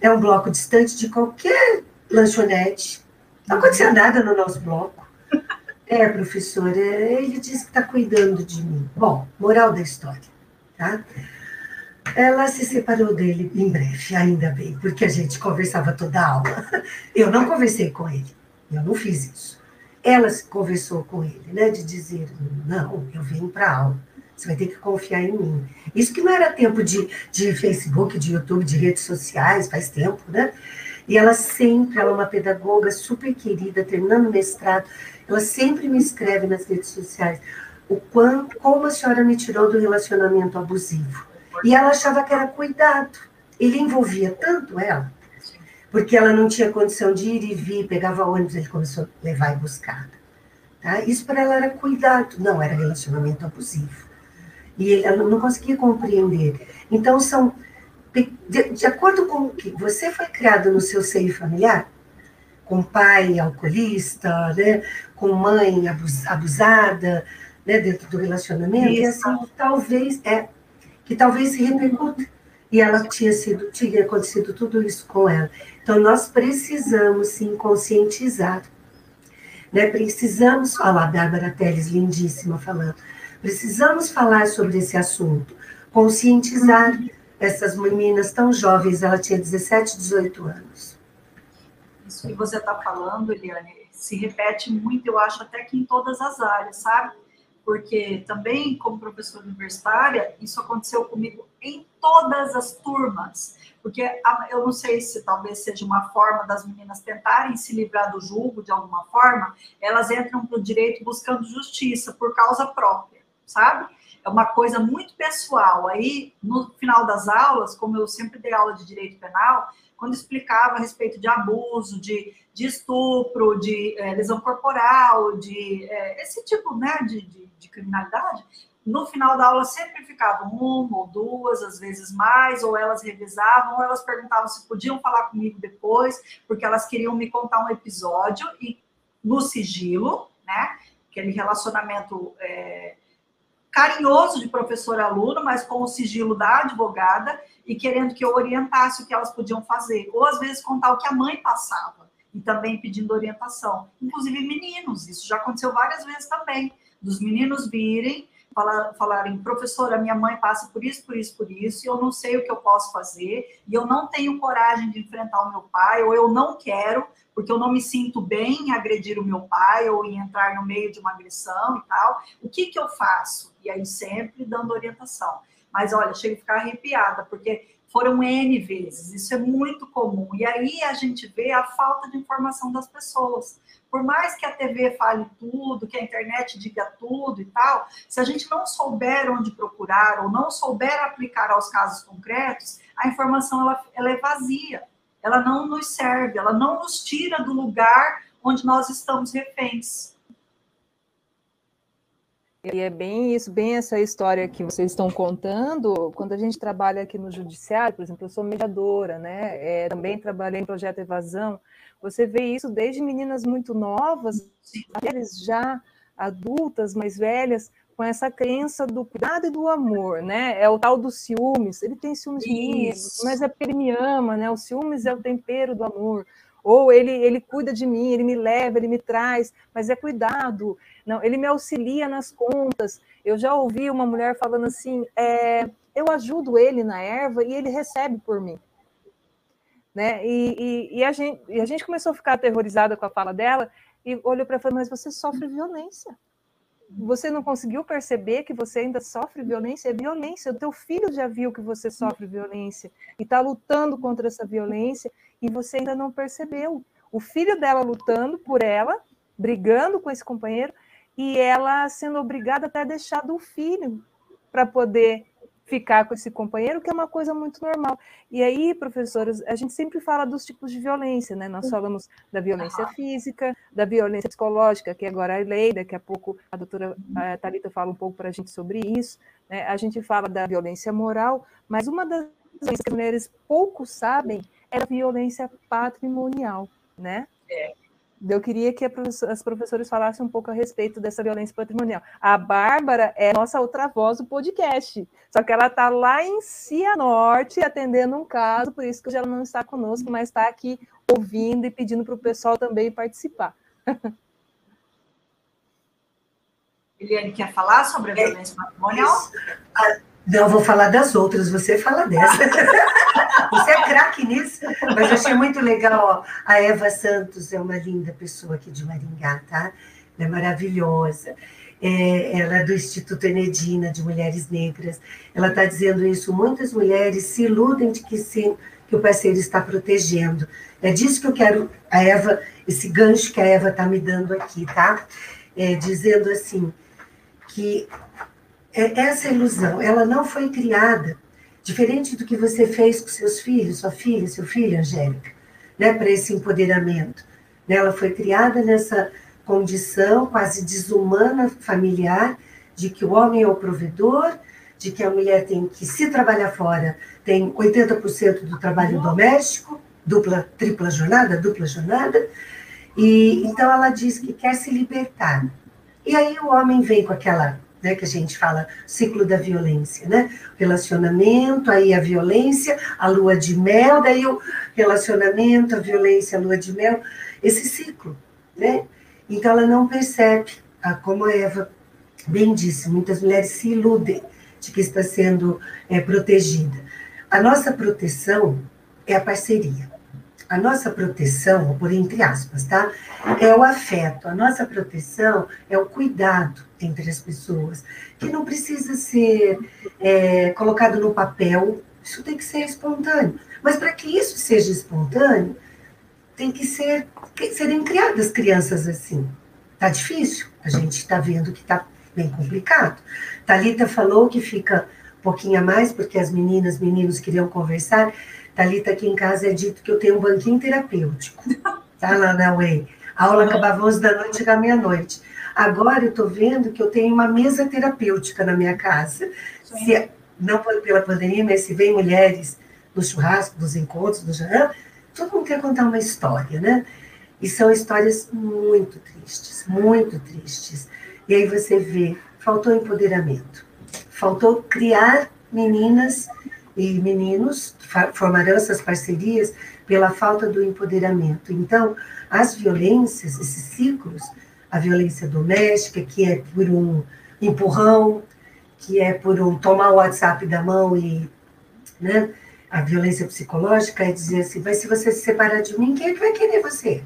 É um bloco distante de qualquer lanchonete. Não aconteceu nada no nosso bloco. É, professora, ele disse que está cuidando de mim. Bom, moral da história, tá? Ela se separou dele em breve, ainda bem, porque a gente conversava toda a aula. Eu não conversei com ele, eu não fiz isso. Ela conversou com ele, né, de dizer: não, eu venho para a aula, você vai ter que confiar em mim. Isso que não era tempo de, de Facebook, de YouTube, de redes sociais, faz tempo, né? E ela sempre, ela é uma pedagoga super querida, terminando mestrado, ela sempre me escreve nas redes sociais o quanto, como a senhora me tirou do relacionamento abusivo. E ela achava que era cuidado. Ele envolvia tanto ela, porque ela não tinha condição de ir e vir, pegava ônibus, ele começou a levar e buscar. Tá? Isso para ela era cuidado, não era relacionamento abusivo. E ela não conseguia compreender. Então, são. De, de acordo com o que você foi criado no seu seio familiar, com pai alcoolista, né, com mãe abusada, né, dentro do relacionamento, Isso. e assim, talvez, é, que talvez se repercuta. E ela tinha sido, tinha acontecido tudo isso com ela. Então, nós precisamos, sim, conscientizar. Né? Precisamos falar, Bárbara Teles, lindíssima, falando. Precisamos falar sobre esse assunto, conscientizar essas meninas tão jovens, ela tinha 17, 18 anos. Isso que você está falando, Eliane, se repete muito, eu acho, até que em todas as áreas, sabe? porque também, como professora universitária, isso aconteceu comigo em todas as turmas, porque eu não sei se talvez seja uma forma das meninas tentarem se livrar do julgo de alguma forma, elas entram para o direito buscando justiça por causa própria, sabe? É uma coisa muito pessoal. Aí, no final das aulas, como eu sempre dei aula de direito penal, quando explicava a respeito de abuso, de, de estupro, de é, lesão corporal, de é, esse tipo né, de, de de criminalidade, no final da aula sempre ficavam uma ou duas, às vezes mais, ou elas revisavam, ou elas perguntavam se podiam falar comigo depois, porque elas queriam me contar um episódio e no sigilo, né? Aquele relacionamento é, carinhoso de professor-aluno, mas com o sigilo da advogada e querendo que eu orientasse o que elas podiam fazer, ou às vezes contar o que a mãe passava e também pedindo orientação, inclusive meninos, isso já aconteceu várias vezes também. Dos meninos virem, falar, falarem, professora, minha mãe passa por isso, por isso, por isso, e eu não sei o que eu posso fazer, e eu não tenho coragem de enfrentar o meu pai, ou eu não quero, porque eu não me sinto bem em agredir o meu pai, ou em entrar no meio de uma agressão e tal. O que, que eu faço? E aí sempre dando orientação. Mas olha, chego a ficar arrepiada, porque foram N vezes, isso é muito comum. E aí a gente vê a falta de informação das pessoas. Por mais que a TV fale tudo, que a internet diga tudo e tal, se a gente não souber onde procurar ou não souber aplicar aos casos concretos, a informação ela, ela é vazia. Ela não nos serve, ela não nos tira do lugar onde nós estamos reféns. E é bem isso, bem essa história que vocês estão contando. Quando a gente trabalha aqui no judiciário, por exemplo, eu sou mediadora, né? É, também trabalhei em projeto evasão. Você vê isso desde meninas muito novas, mulheres já adultas, mais velhas, com essa crença do cuidado e do amor, né? É o tal dos ciúmes. Ele tem ciúmes minhas, mas é porque ele me ama, né? O ciúmes é o tempero do amor. Ou ele, ele cuida de mim, ele me leva, ele me traz, mas é cuidado. Não, ele me auxilia nas contas. Eu já ouvi uma mulher falando assim: é, eu ajudo ele na erva e ele recebe por mim. Né? E, e, e, a gente, e a gente começou a ficar aterrorizada com a fala dela e olhou para ela e falou: Mas você sofre violência. Você não conseguiu perceber que você ainda sofre violência? É violência. O teu filho já viu que você sofre violência e está lutando contra essa violência e você ainda não percebeu. O filho dela lutando por ela, brigando com esse companheiro, e ela sendo obrigada até deixar do filho para poder ficar com esse companheiro, que é uma coisa muito normal. E aí, professoras, a gente sempre fala dos tipos de violência, né? Nós falamos da violência física, da violência psicológica, que agora é lei, daqui a pouco a doutora Talita fala um pouco para a gente sobre isso. Né? A gente fala da violência moral, mas uma das coisas que as mulheres pouco sabem é a violência patrimonial, né? É. Eu queria que as professoras falassem um pouco a respeito dessa violência patrimonial. A Bárbara é nossa outra voz do podcast, só que ela está lá em Cianorte atendendo um caso, por isso que ela não está conosco, mas está aqui ouvindo e pedindo para o pessoal também participar. Eliane, quer falar sobre a violência patrimonial? Não, vou falar das outras, você fala dessa. você é craque nisso. Mas achei muito legal, ó. A Eva Santos é uma linda pessoa aqui de Maringá, tá? Ela é maravilhosa. É, ela é do Instituto Enedina de Mulheres Negras. Ela está dizendo isso. Muitas mulheres se iludem de que sim, que o parceiro está protegendo. É disso que eu quero, a Eva, esse gancho que a Eva está me dando aqui, tá? É, dizendo assim, que essa ilusão, ela não foi criada diferente do que você fez com seus filhos, sua filha, seu filho, Angélica, né, para esse empoderamento. Né, ela foi criada nessa condição quase desumana familiar de que o homem é o provedor, de que a mulher tem que se trabalhar fora, tem 80% do trabalho doméstico, dupla, tripla jornada, dupla jornada, e então ela diz que quer se libertar. E aí o homem vem com aquela né, que a gente fala ciclo da violência, né? Relacionamento, aí a violência, a lua de mel, daí o relacionamento, a violência, a lua de mel, esse ciclo, né? Então ela não percebe, como a Eva bem disse, muitas mulheres se iludem de que está sendo é, protegida. A nossa proteção é a parceria. A nossa proteção, por entre aspas, tá? É o afeto. A nossa proteção é o cuidado entre as pessoas, que não precisa ser é, colocado no papel. Isso tem que ser espontâneo. Mas para que isso seja espontâneo, tem que ser serem criadas crianças assim. Tá difícil. A gente está vendo que está bem complicado. Talita falou que fica um pouquinho a mais porque as meninas, meninos queriam conversar. Talita aqui em casa é dito que eu tenho um banquinho terapêutico, tá lá na Way. A aula acabava 11 da noite, chegava meia-noite. Agora eu estou vendo que eu tenho uma mesa terapêutica na minha casa. Se, é, não pela pandemia, mas se vem mulheres no churrasco, nos encontros, no jantar, todo mundo quer contar uma história, né? E são histórias muito tristes, muito tristes. E aí você vê, faltou empoderamento, faltou criar meninas e meninos formarão essas parcerias pela falta do empoderamento. Então, as violências, esses ciclos, a violência doméstica, que é por um empurrão, que é por um tomar o WhatsApp da mão e, né, a violência psicológica é dizer assim, mas se você se separar de mim, quem é que vai querer você?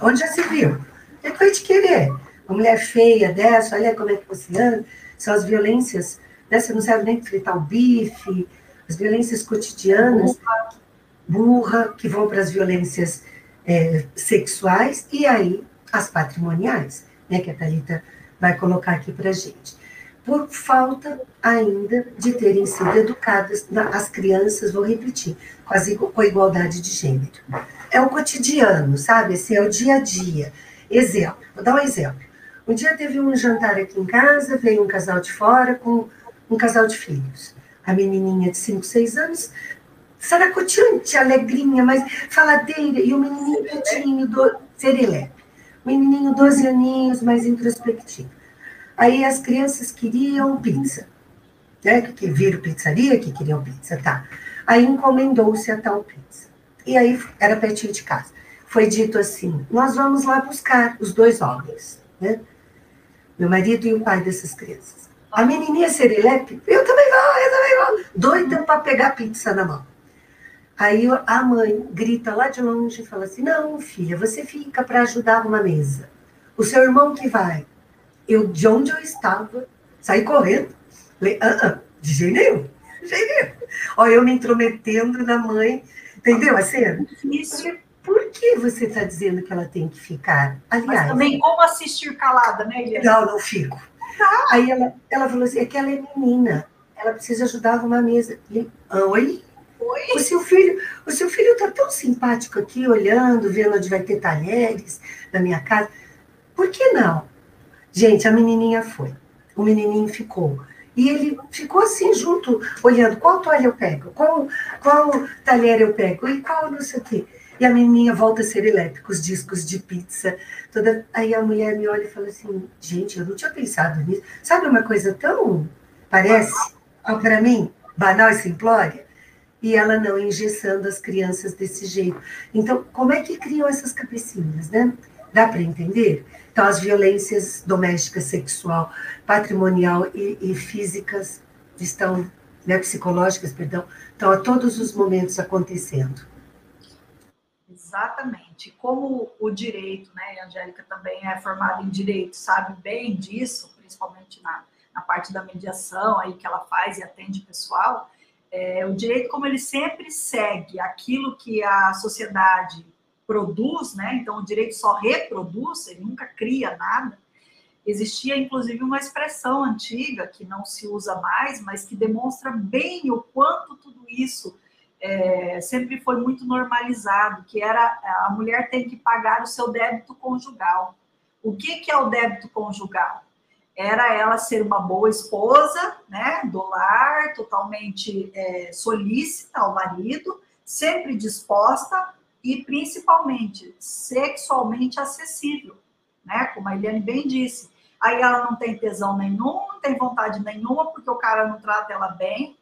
Onde já se viu? Quem é que vai te querer? Uma mulher feia dessa, olha como é que você anda. São as violências, né? Você não sabe nem fritar o bife, as violências cotidianas, burra, que vão para as violências é, sexuais e aí as patrimoniais, né, que a Thalita vai colocar aqui para a gente. Por falta ainda de terem sido educadas as crianças, vou repetir, quase com a igualdade de gênero. É o cotidiano, sabe? Esse é o dia a dia. Exemplo, vou dar um exemplo. Um dia teve um jantar aqui em casa, veio um casal de fora com um casal de filhos a menininha de 5, 6 anos, saracoteante, alegrinha, mas faladeira, e o menininho pequenininho, do, serelepe. Menininho 12 aninhos, mais introspectivo. Aí as crianças queriam pizza, né? Que viram pizzaria, que queriam pizza, tá. Aí encomendou-se a tal pizza. E aí era pertinho de casa. Foi dito assim: nós vamos lá buscar os dois homens, né? Meu marido e o pai dessas crianças. A menininha serelepe, eu também Doida para pegar pizza na mão. Aí a mãe grita lá de longe e fala assim: Não, filha, você fica para ajudar uma mesa. O seu irmão que vai. Eu, de onde eu estava, saí correndo. Falei: ah, ah, de jeito nenhum, de jeito nenhum. Olha, eu me intrometendo na mãe. Entendeu a cena? Difícil. por que você está dizendo que ela tem que ficar? Aliás, Mas também como assistir calada, né, Eliane? Não, não fico. Tá. Aí ela, ela falou assim, é que ela é menina, ela precisa ajudar a arrumar a mesa. Oi? Oi? O seu filho, o seu filho está tão simpático aqui, olhando, vendo onde vai ter talheres na minha casa. Por que não? Gente, a menininha foi. O menininho ficou. E ele ficou assim junto, olhando qual toalha eu pego, qual, qual talher eu pego e qual não sei o quê. E a menininha volta a ser elétrica, os discos de pizza. Toda... Aí a mulher me olha e fala assim: gente, eu não tinha pensado nisso. Sabe uma coisa tão. Parece, para mim, banal e simplória? E ela não engessando as crianças desse jeito. Então, como é que criam essas cabecinhas, né? Dá para entender? Então, as violências domésticas, sexual, patrimonial e, e físicas estão, né, psicológicas, perdão, estão a todos os momentos acontecendo. Exatamente. Como o direito, né, a Angélica também é formada em direito, sabe bem disso, principalmente na, na parte da mediação aí que ela faz e atende pessoal, é, o direito, como ele sempre segue aquilo que a sociedade produz, né, então o direito só reproduz, ele nunca cria nada, existia inclusive uma expressão antiga que não se usa mais, mas que demonstra bem o quanto tudo isso é, sempre foi muito normalizado, que era a mulher tem que pagar o seu débito conjugal. O que, que é o débito conjugal? Era ela ser uma boa esposa, né, do lar, totalmente é, solícita ao marido, sempre disposta e principalmente sexualmente acessível, né, como a Eliane bem disse. Aí ela não tem tesão nenhum, não tem vontade nenhuma, porque o cara não trata ela bem,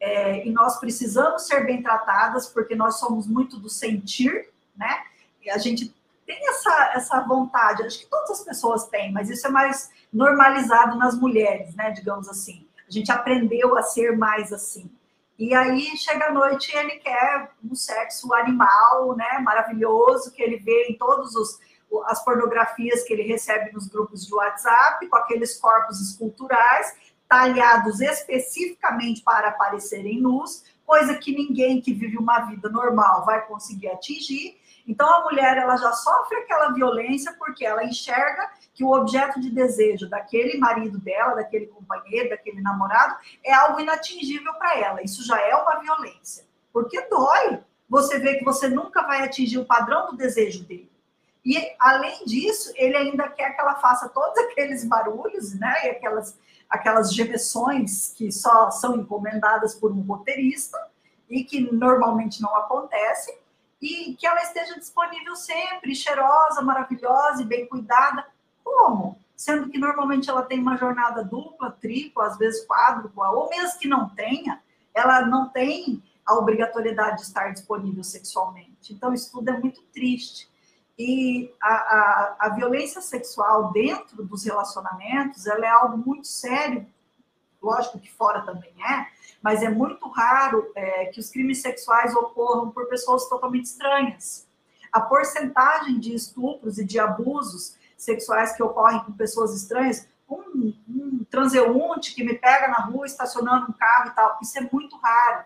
é, e nós precisamos ser bem tratadas, porque nós somos muito do sentir, né? E a gente tem essa, essa vontade, acho que todas as pessoas têm, mas isso é mais normalizado nas mulheres, né? Digamos assim. A gente aprendeu a ser mais assim. E aí chega a noite e ele quer um sexo animal, né? Maravilhoso, que ele vê em todos os as pornografias que ele recebe nos grupos de WhatsApp, com aqueles corpos esculturais, talhados especificamente para aparecerem nus, coisa que ninguém que vive uma vida normal vai conseguir atingir. Então a mulher ela já sofre aquela violência porque ela enxerga que o objeto de desejo daquele marido dela, daquele companheiro, daquele namorado é algo inatingível para ela. Isso já é uma violência, porque dói. Você vê que você nunca vai atingir o padrão do desejo dele. E além disso, ele ainda quer que ela faça todos aqueles barulhos, né? E aquelas aquelas gemessões que só são encomendadas por um roteirista e que normalmente não acontecem, e que ela esteja disponível sempre, cheirosa, maravilhosa e bem cuidada. Como? Sendo que normalmente ela tem uma jornada dupla, tripla, às vezes quádrupla, ou mesmo que não tenha, ela não tem a obrigatoriedade de estar disponível sexualmente. Então, isso tudo é muito triste. E a, a, a, violência sexual dentro dos relacionamentos, ela é algo muito sério, lógico que fora também é, mas é muito raro é, que os crimes sexuais ocorram por pessoas totalmente estranhas. A porcentagem de estupros e de abusos sexuais que ocorrem com pessoas estranhas, um, um transeunte que me pega na rua estacionando um carro e tal, isso é muito raro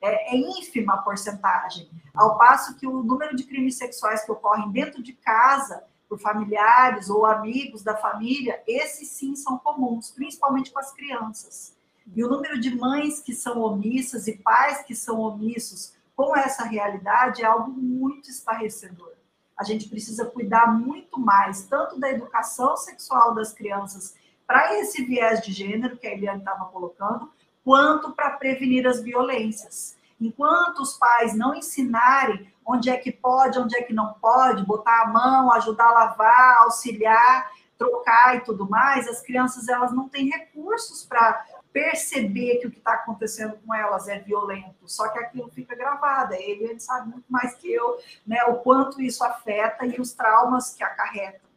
é, é ínfima a porcentagem, ao passo que o número de crimes sexuais que ocorrem dentro de casa, por familiares ou amigos da família, esses sim são comuns, principalmente com as crianças. E o número de mães que são omissas e pais que são omissos com essa realidade é algo muito estarrecedor. A gente precisa cuidar muito mais, tanto da educação sexual das crianças para esse viés de gênero que a Eliane estava colocando, quanto para prevenir as violências. Enquanto os pais não ensinarem onde é que pode, onde é que não pode, botar a mão, ajudar a lavar, auxiliar, trocar e tudo mais, as crianças elas não têm recursos para perceber que o que está acontecendo com elas é violento, só que aquilo fica gravado. Ele, ele sabe muito mais que eu, né, o quanto isso afeta e os traumas que acarretam.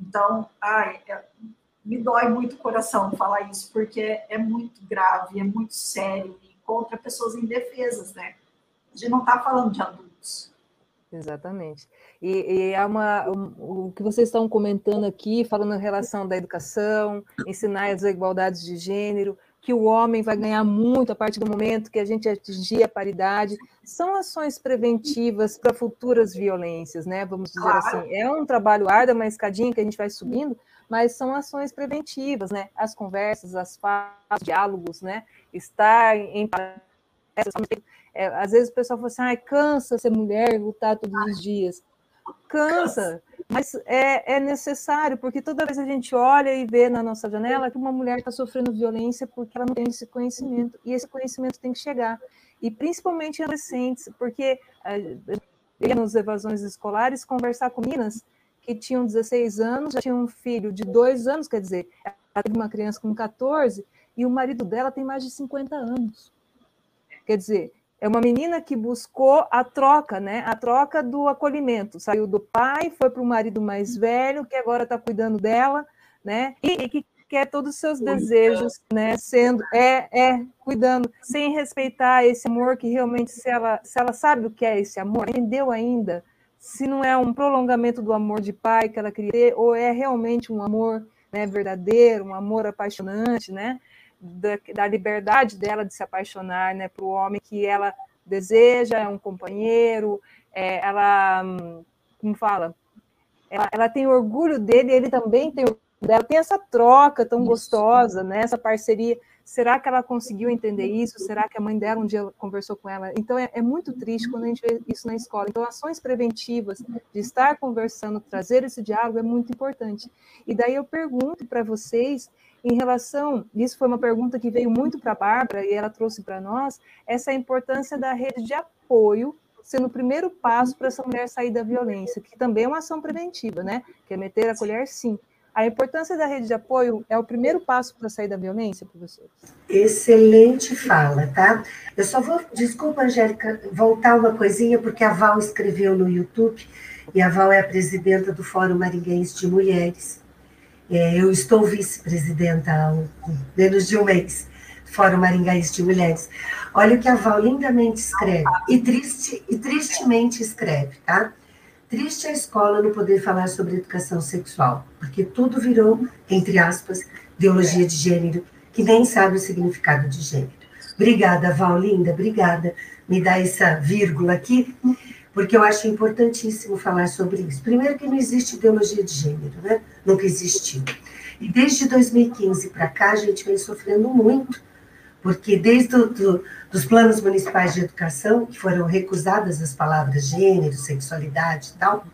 Então, ai, é, me dói muito o coração falar isso, porque é muito grave, é muito sério contra pessoas indefesas, né? A gente não está falando de adultos. Exatamente. E, e é uma, um, o que vocês estão comentando aqui, falando em relação da educação, ensinar as igualdades de gênero, que o homem vai ganhar muito a partir do momento que a gente atingir a paridade. São ações preventivas para futuras violências, né? Vamos dizer claro. assim. É um trabalho árduo, uma escadinha que a gente vai subindo, mas são ações preventivas, né? As conversas, as falas, os diálogos, né? Estar em é, às vezes o pessoal fala assim, ah, cansa ser mulher lutar todos os dias. Cansa, mas é, é necessário, porque toda vez a gente olha e vê na nossa janela que uma mulher está sofrendo violência porque ela não tem esse conhecimento, e esse conhecimento tem que chegar. E principalmente em adolescentes, porque uh, nos evasões escolares conversar com meninas que tinham 16 anos, já tinham um filho de dois anos, quer dizer, ela teve uma criança com 14, e o marido dela tem mais de 50 anos. Quer dizer, é uma menina que buscou a troca, né? A troca do acolhimento. Saiu do pai, foi para o marido mais velho, que agora está cuidando dela, né? E, e, que quer todos os seus desejos, né? Sendo, é, é, cuidando, sem respeitar esse amor que realmente, se ela, se ela sabe o que é esse amor, entendeu ainda se não é um prolongamento do amor de pai que ela queria ter, ou é realmente um amor né, verdadeiro, um amor apaixonante, né? Da, da liberdade dela de se apaixonar né, para o homem que ela deseja, é um companheiro, é, ela, como fala, ela, ela, tem orgulho dele, ele também tem dela, tem essa troca tão Isso. gostosa, né, essa parceria. Será que ela conseguiu entender isso? Será que a mãe dela um dia conversou com ela? Então é, é muito triste quando a gente vê isso na escola. Então, ações preventivas de estar conversando, trazer esse diálogo é muito importante. E daí eu pergunto para vocês em relação, isso foi uma pergunta que veio muito para a Bárbara e ela trouxe para nós, essa importância da rede de apoio sendo o primeiro passo para essa mulher sair da violência, que também é uma ação preventiva, né? Que é meter a colher, sim. A importância da rede de apoio é o primeiro passo para sair da violência, professor? Excelente fala, tá? Eu só vou, desculpa, Angélica, voltar uma coisinha, porque a Val escreveu no YouTube, e a Val é a presidenta do Fórum Maringuense de Mulheres. É, eu estou vice-presidenta há menos de um mês, Fórum Maringaís de Mulheres. Olha o que a Val lindamente escreve, e, triste, e tristemente escreve, tá? Triste a escola não poder falar sobre educação sexual, porque tudo virou, entre aspas, ideologia de gênero, que nem sabe o significado de gênero. Obrigada, Val, linda, obrigada. Me dá essa vírgula aqui porque eu acho importantíssimo falar sobre isso. Primeiro que não existe ideologia de gênero, né? Nunca existiu. E desde 2015 para cá, a gente vem sofrendo muito, porque desde do, do, dos planos municipais de educação, que foram recusadas as palavras gênero, sexualidade e tal,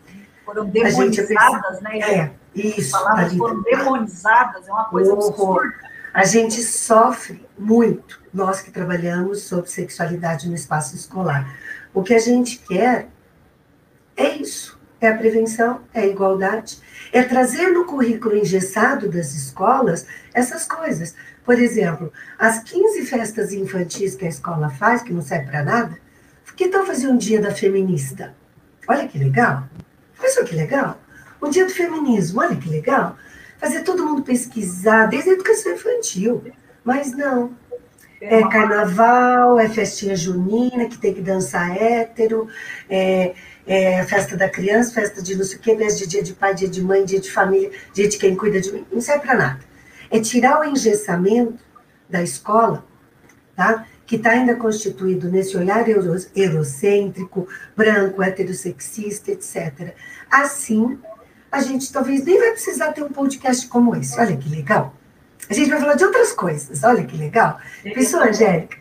foram demonizadas, né? É, isso. As palavras foram demonizadas, é uma coisa absurda. A gente sofre muito, nós que trabalhamos sobre sexualidade no espaço escolar o que a gente quer é isso: é a prevenção, é a igualdade, é trazer no currículo engessado das escolas essas coisas. Por exemplo, as 15 festas infantis que a escola faz, que não serve para nada, que tal fazer um dia da feminista? Olha que legal! Olha que legal! Um dia do feminismo, olha que legal! Fazer todo mundo pesquisar, desde a educação infantil. Mas não, é carnaval, é festinha junina, que tem que dançar hétero, é, é festa da criança, festa de não sei o quê, mês de dia de pai, dia de mãe, dia de família, dia de quem cuida de mim, não serve para nada. É tirar o engessamento da escola, tá? que está ainda constituído nesse olhar eurocêntrico, branco, heterossexista, etc. Assim, a gente talvez nem vai precisar ter um podcast como esse. Olha que legal. A gente vai falar de outras coisas. Olha que legal. Pensou, Angélica?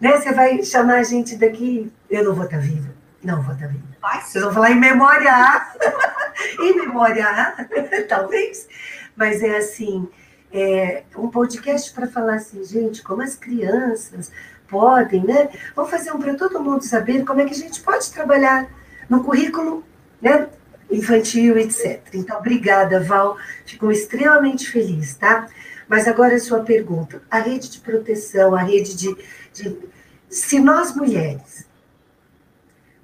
Né? Você vai chamar a gente daqui. Eu não vou estar viva. Não vou estar viva. Vocês vão falar em memória A. em memória A, talvez. Mas é assim. É um podcast para falar assim, gente, como as crianças podem, né? Vamos fazer um para todo mundo saber como é que a gente pode trabalhar no currículo, né? Infantil, etc. Então, obrigada, Val. Fico extremamente feliz, tá? Mas agora a sua pergunta: a rede de proteção, a rede de. de se nós mulheres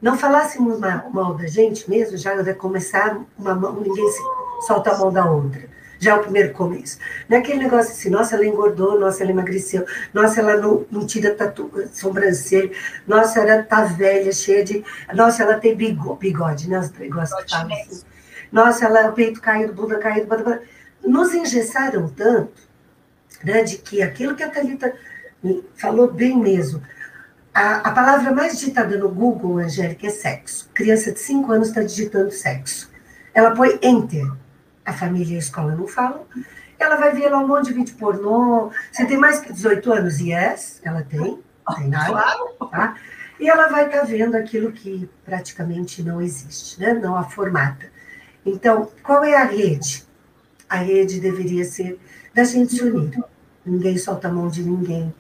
não falássemos mal da gente mesmo, já vai começar uma mão, ninguém se solta a mão da outra. Já é o primeiro começo. Naquele negócio assim, nossa, ela engordou, nossa, ela emagreceu, nossa, ela não, não tira tatu, sobrancelha, nossa, ela tá velha, cheia de. Nossa, ela tem bigode, bigode né? Os negócios que falam assim. Nossa, ela, o peito caído, bunda caído, bunda, bunda. nos engessaram tanto né, de que aquilo que a Thalita falou bem mesmo, a, a palavra mais digitada no Google, Angélica, é sexo. Criança de 5 anos está digitando sexo. Ela põe enter. A família e a escola não falam. Ela vai ver lá um monte de vídeo pornô. Você tem mais que 18 anos? Yes, ela tem. Tem nada. Tá? E ela vai estar tá vendo aquilo que praticamente não existe, né? não a formata. Então, qual é a rede? A rede deveria ser da gente se unir. Ninguém solta a mão de ninguém.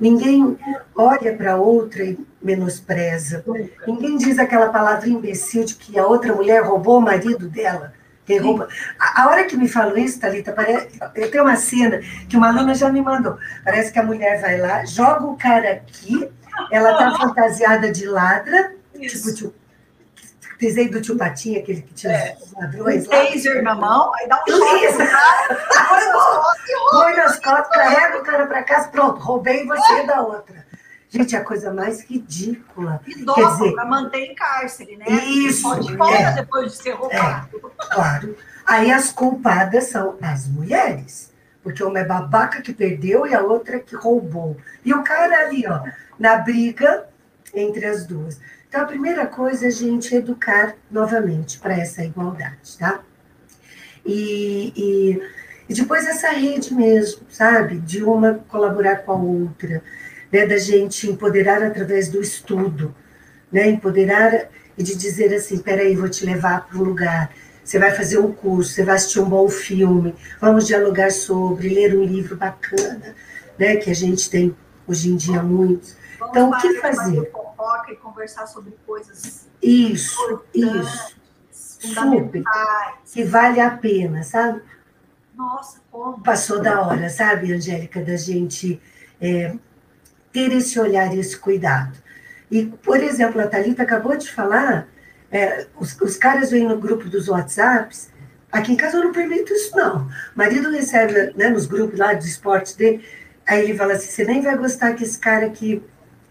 Ninguém olha para outra e menospreza. Ninguém diz aquela palavra imbecil de que a outra mulher roubou o marido dela. Quem rouba... a, a hora que me falam isso, Thalita, parece... eu tenho uma cena que uma aluna já me mandou. Parece que a mulher vai lá, joga o cara aqui, ela tá fantasiada de ladra, isso. tipo, desenho do tio Patinha, aquele que tinha é. os ladrões um lá. taser na mão, aí dá um choque no cara, põe nas costas, carrega o cara para casa, pronto, roubei você da outra. Gente, é a coisa mais ridícula. E dobra para manter em cárcere, né? Isso. Pode fora é, depois de ser roubado. É, claro. Aí as culpadas são as mulheres. Porque uma é babaca que perdeu e a outra é que roubou. E o cara ali, ó, na briga entre as duas. Então, a primeira coisa é a gente educar novamente para essa igualdade, tá? E, e, e, depois essa rede mesmo, sabe? De uma colaborar com a outra, né? Da gente empoderar através do estudo, né? Empoderar e de dizer assim, peraí, vou te levar para um lugar, você vai fazer um curso, você vai assistir um bom filme, vamos dialogar sobre, ler um livro bacana, né? Que a gente tem hoje em dia muitos. Então, o que fazer? Fofoca e conversar sobre coisas. Isso, isso. Super. Que vale a pena, sabe? Nossa, como? Passou da hora, sabe, Angélica, da gente é, ter esse olhar e esse cuidado. E, por exemplo, a Thalita acabou de falar, é, os, os caras vêm no grupo dos WhatsApps, aqui em casa eu não permito isso, não. O marido recebe né, nos grupos lá de esportes dele, aí ele fala assim, você nem vai gostar que esse cara que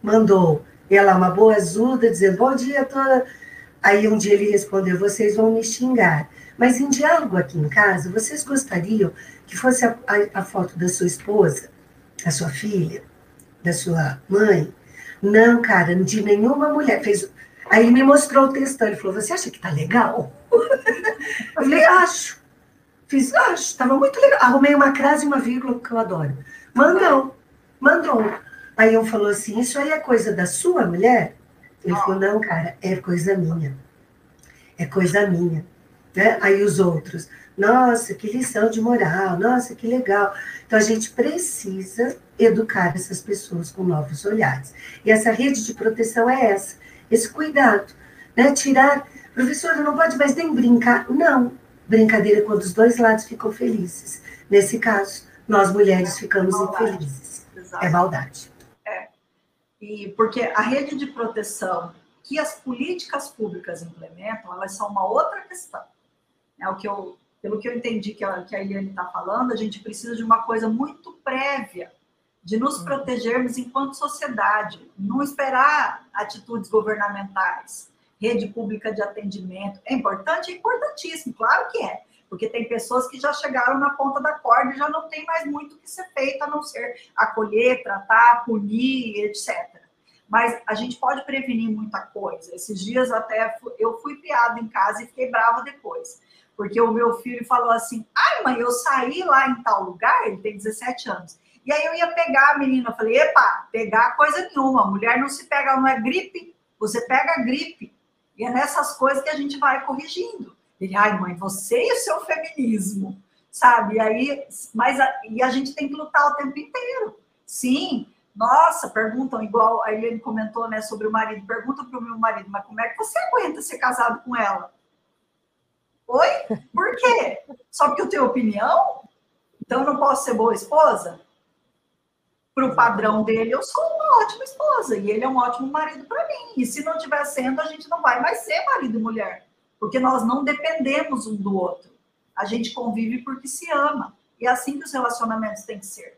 mandou ela, uma boa azuda, dizendo, bom dia, toda. Aí um dia ele respondeu, vocês vão me xingar. Mas em diálogo aqui em casa, vocês gostariam que fosse a, a, a foto da sua esposa, da sua filha, da sua mãe? Não, cara, de nenhuma mulher. Fez... Aí ele me mostrou o textão, ele falou, você acha que tá legal? Eu falei, acho. Fiz, acho, estava muito legal. Arrumei uma crase e uma vírgula, que eu adoro. Mandou, mandou. Aí um falou assim: Isso aí é coisa da sua mulher? Ele falou: Não, cara, é coisa minha. É coisa minha. Né? Aí os outros: Nossa, que lição de moral, nossa, que legal. Então a gente precisa educar essas pessoas com novos olhares. E essa rede de proteção é essa, esse cuidado. Né? Tirar, professora, não pode mais nem brincar. Não, brincadeira quando os dois lados ficam felizes. Nesse caso, nós mulheres ficamos infelizes. É maldade. E porque a rede de proteção que as políticas públicas implementam, elas são uma outra questão. É o que eu, pelo que eu entendi que a, que a Eliane está falando, a gente precisa de uma coisa muito prévia, de nos uhum. protegermos enquanto sociedade, não esperar atitudes governamentais, rede pública de atendimento. É importante? É importantíssimo, claro que é porque tem pessoas que já chegaram na ponta da corda e já não tem mais muito o que ser feito a não ser acolher, tratar, punir, etc. Mas a gente pode prevenir muita coisa. Esses dias até eu fui piada em casa e fiquei brava depois. Porque o meu filho falou assim: ai, mãe, eu saí lá em tal lugar, ele tem 17 anos. E aí eu ia pegar a menina, eu falei, epa, pegar coisa nenhuma, mulher não se pega, não é gripe, você pega a gripe. E é nessas coisas que a gente vai corrigindo. Ele, ai, mãe, você e o seu feminismo, sabe? E aí, mas a, e a gente tem que lutar o tempo inteiro. Sim, nossa, perguntam, igual a Helene comentou, né, sobre o marido, pergunta para o meu marido, mas como é que você aguenta ser casado com ela? Oi? Por quê? Só porque eu tenho opinião? Então eu não posso ser boa esposa? Para o padrão dele, eu sou uma ótima esposa e ele é um ótimo marido para mim. E se não estiver sendo, a gente não vai mais ser marido e mulher porque nós não dependemos um do outro. A gente convive porque se ama. E é assim que os relacionamentos têm que ser.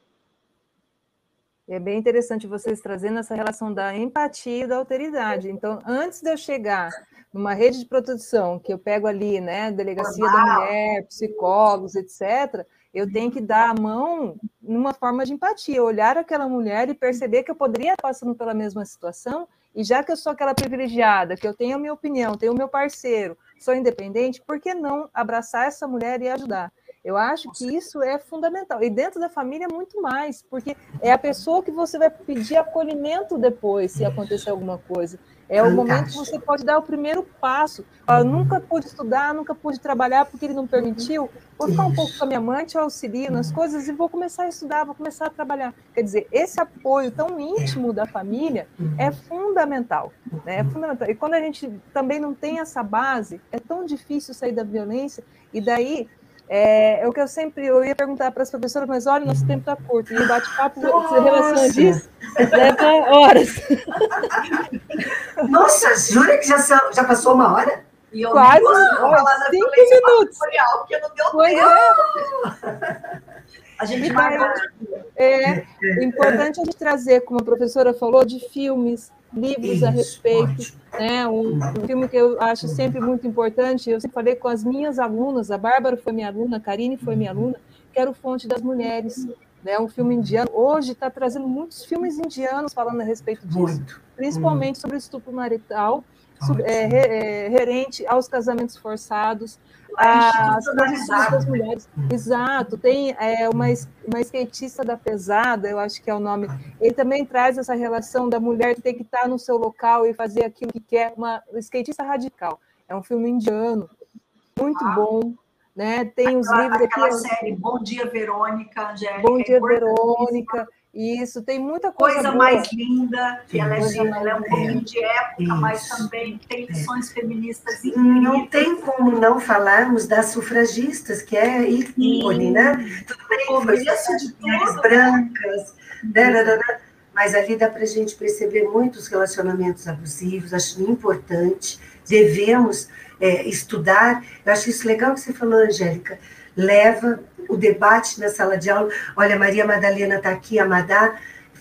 É bem interessante vocês trazendo essa relação da empatia e da alteridade. Então, antes de eu chegar numa rede de proteção, que eu pego ali, né, delegacia Normal. da mulher, psicólogos, etc., Eu tenho que dar a mão numa forma de empatia, olhar aquela mulher e perceber que eu poderia estar passando pela mesma situação, e já que eu sou aquela privilegiada, que eu tenho a minha opinião, tenho o meu parceiro, sou independente, por que não abraçar essa mulher e ajudar? Eu acho que isso é fundamental. E dentro da família, muito mais, porque é a pessoa que você vai pedir acolhimento depois, se acontecer alguma coisa. É o momento que você pode dar o primeiro passo. Eu nunca pude estudar, nunca pude trabalhar porque ele não permitiu. Vou ficar um pouco com a minha mãe, te auxilio nas coisas e vou começar a estudar, vou começar a trabalhar. Quer dizer, esse apoio tão íntimo da família é fundamental. Né? É fundamental. E quando a gente também não tem essa base, é tão difícil sair da violência. E daí é, é, o que eu sempre eu ia perguntar para as professoras, mas olha, nosso tempo está curto. E o bate-papo em relação disso leva horas. Nossa, jura que já, já passou uma hora? E eu Quase cinco minutos. Porque não deu pois tempo. É. A gente vai. É, é importante a gente trazer, como a professora falou, de filmes, livros Isso, a respeito. Né? Um, um, filme que eu acho sempre muito importante, eu sempre falei com as minhas alunas, a Bárbara foi minha aluna, a Karine foi minha aluna, que era o Fonte das Mulheres. Né, um filme indiano. Hoje está trazendo muitos filmes indianos falando a respeito disso, muito, principalmente muito. sobre estupro marital, sobre, é, é, referente aos casamentos forçados, as condições das mulheres. Exato, tem é, uma, uma skatista da pesada, eu acho que é o nome. Ele também traz essa relação da mulher que tem que estar no seu local e fazer aquilo que quer, uma skatista radical. É um filme indiano, muito ah. bom. Né? Tem os livros aqui. Aquela série Bom Dia Verônica, Angélica. Bom Dia Verônica. Isso, tem muita coisa. Coisa boa. mais linda, que ela é, ela é um pouquinho de época, Isso. mas também tem lições feministas incríveis. Não tem como não falarmos das sufragistas, que é ícone, né? Tudo bem, foi de mulheres brancas, né, né, né, mas ali dá para a gente perceber muitos relacionamentos abusivos, acho importante, devemos é, estudar. Eu acho isso legal que você falou, Angélica, leva o debate na sala de aula. Olha, Maria Madalena está aqui, a Madá,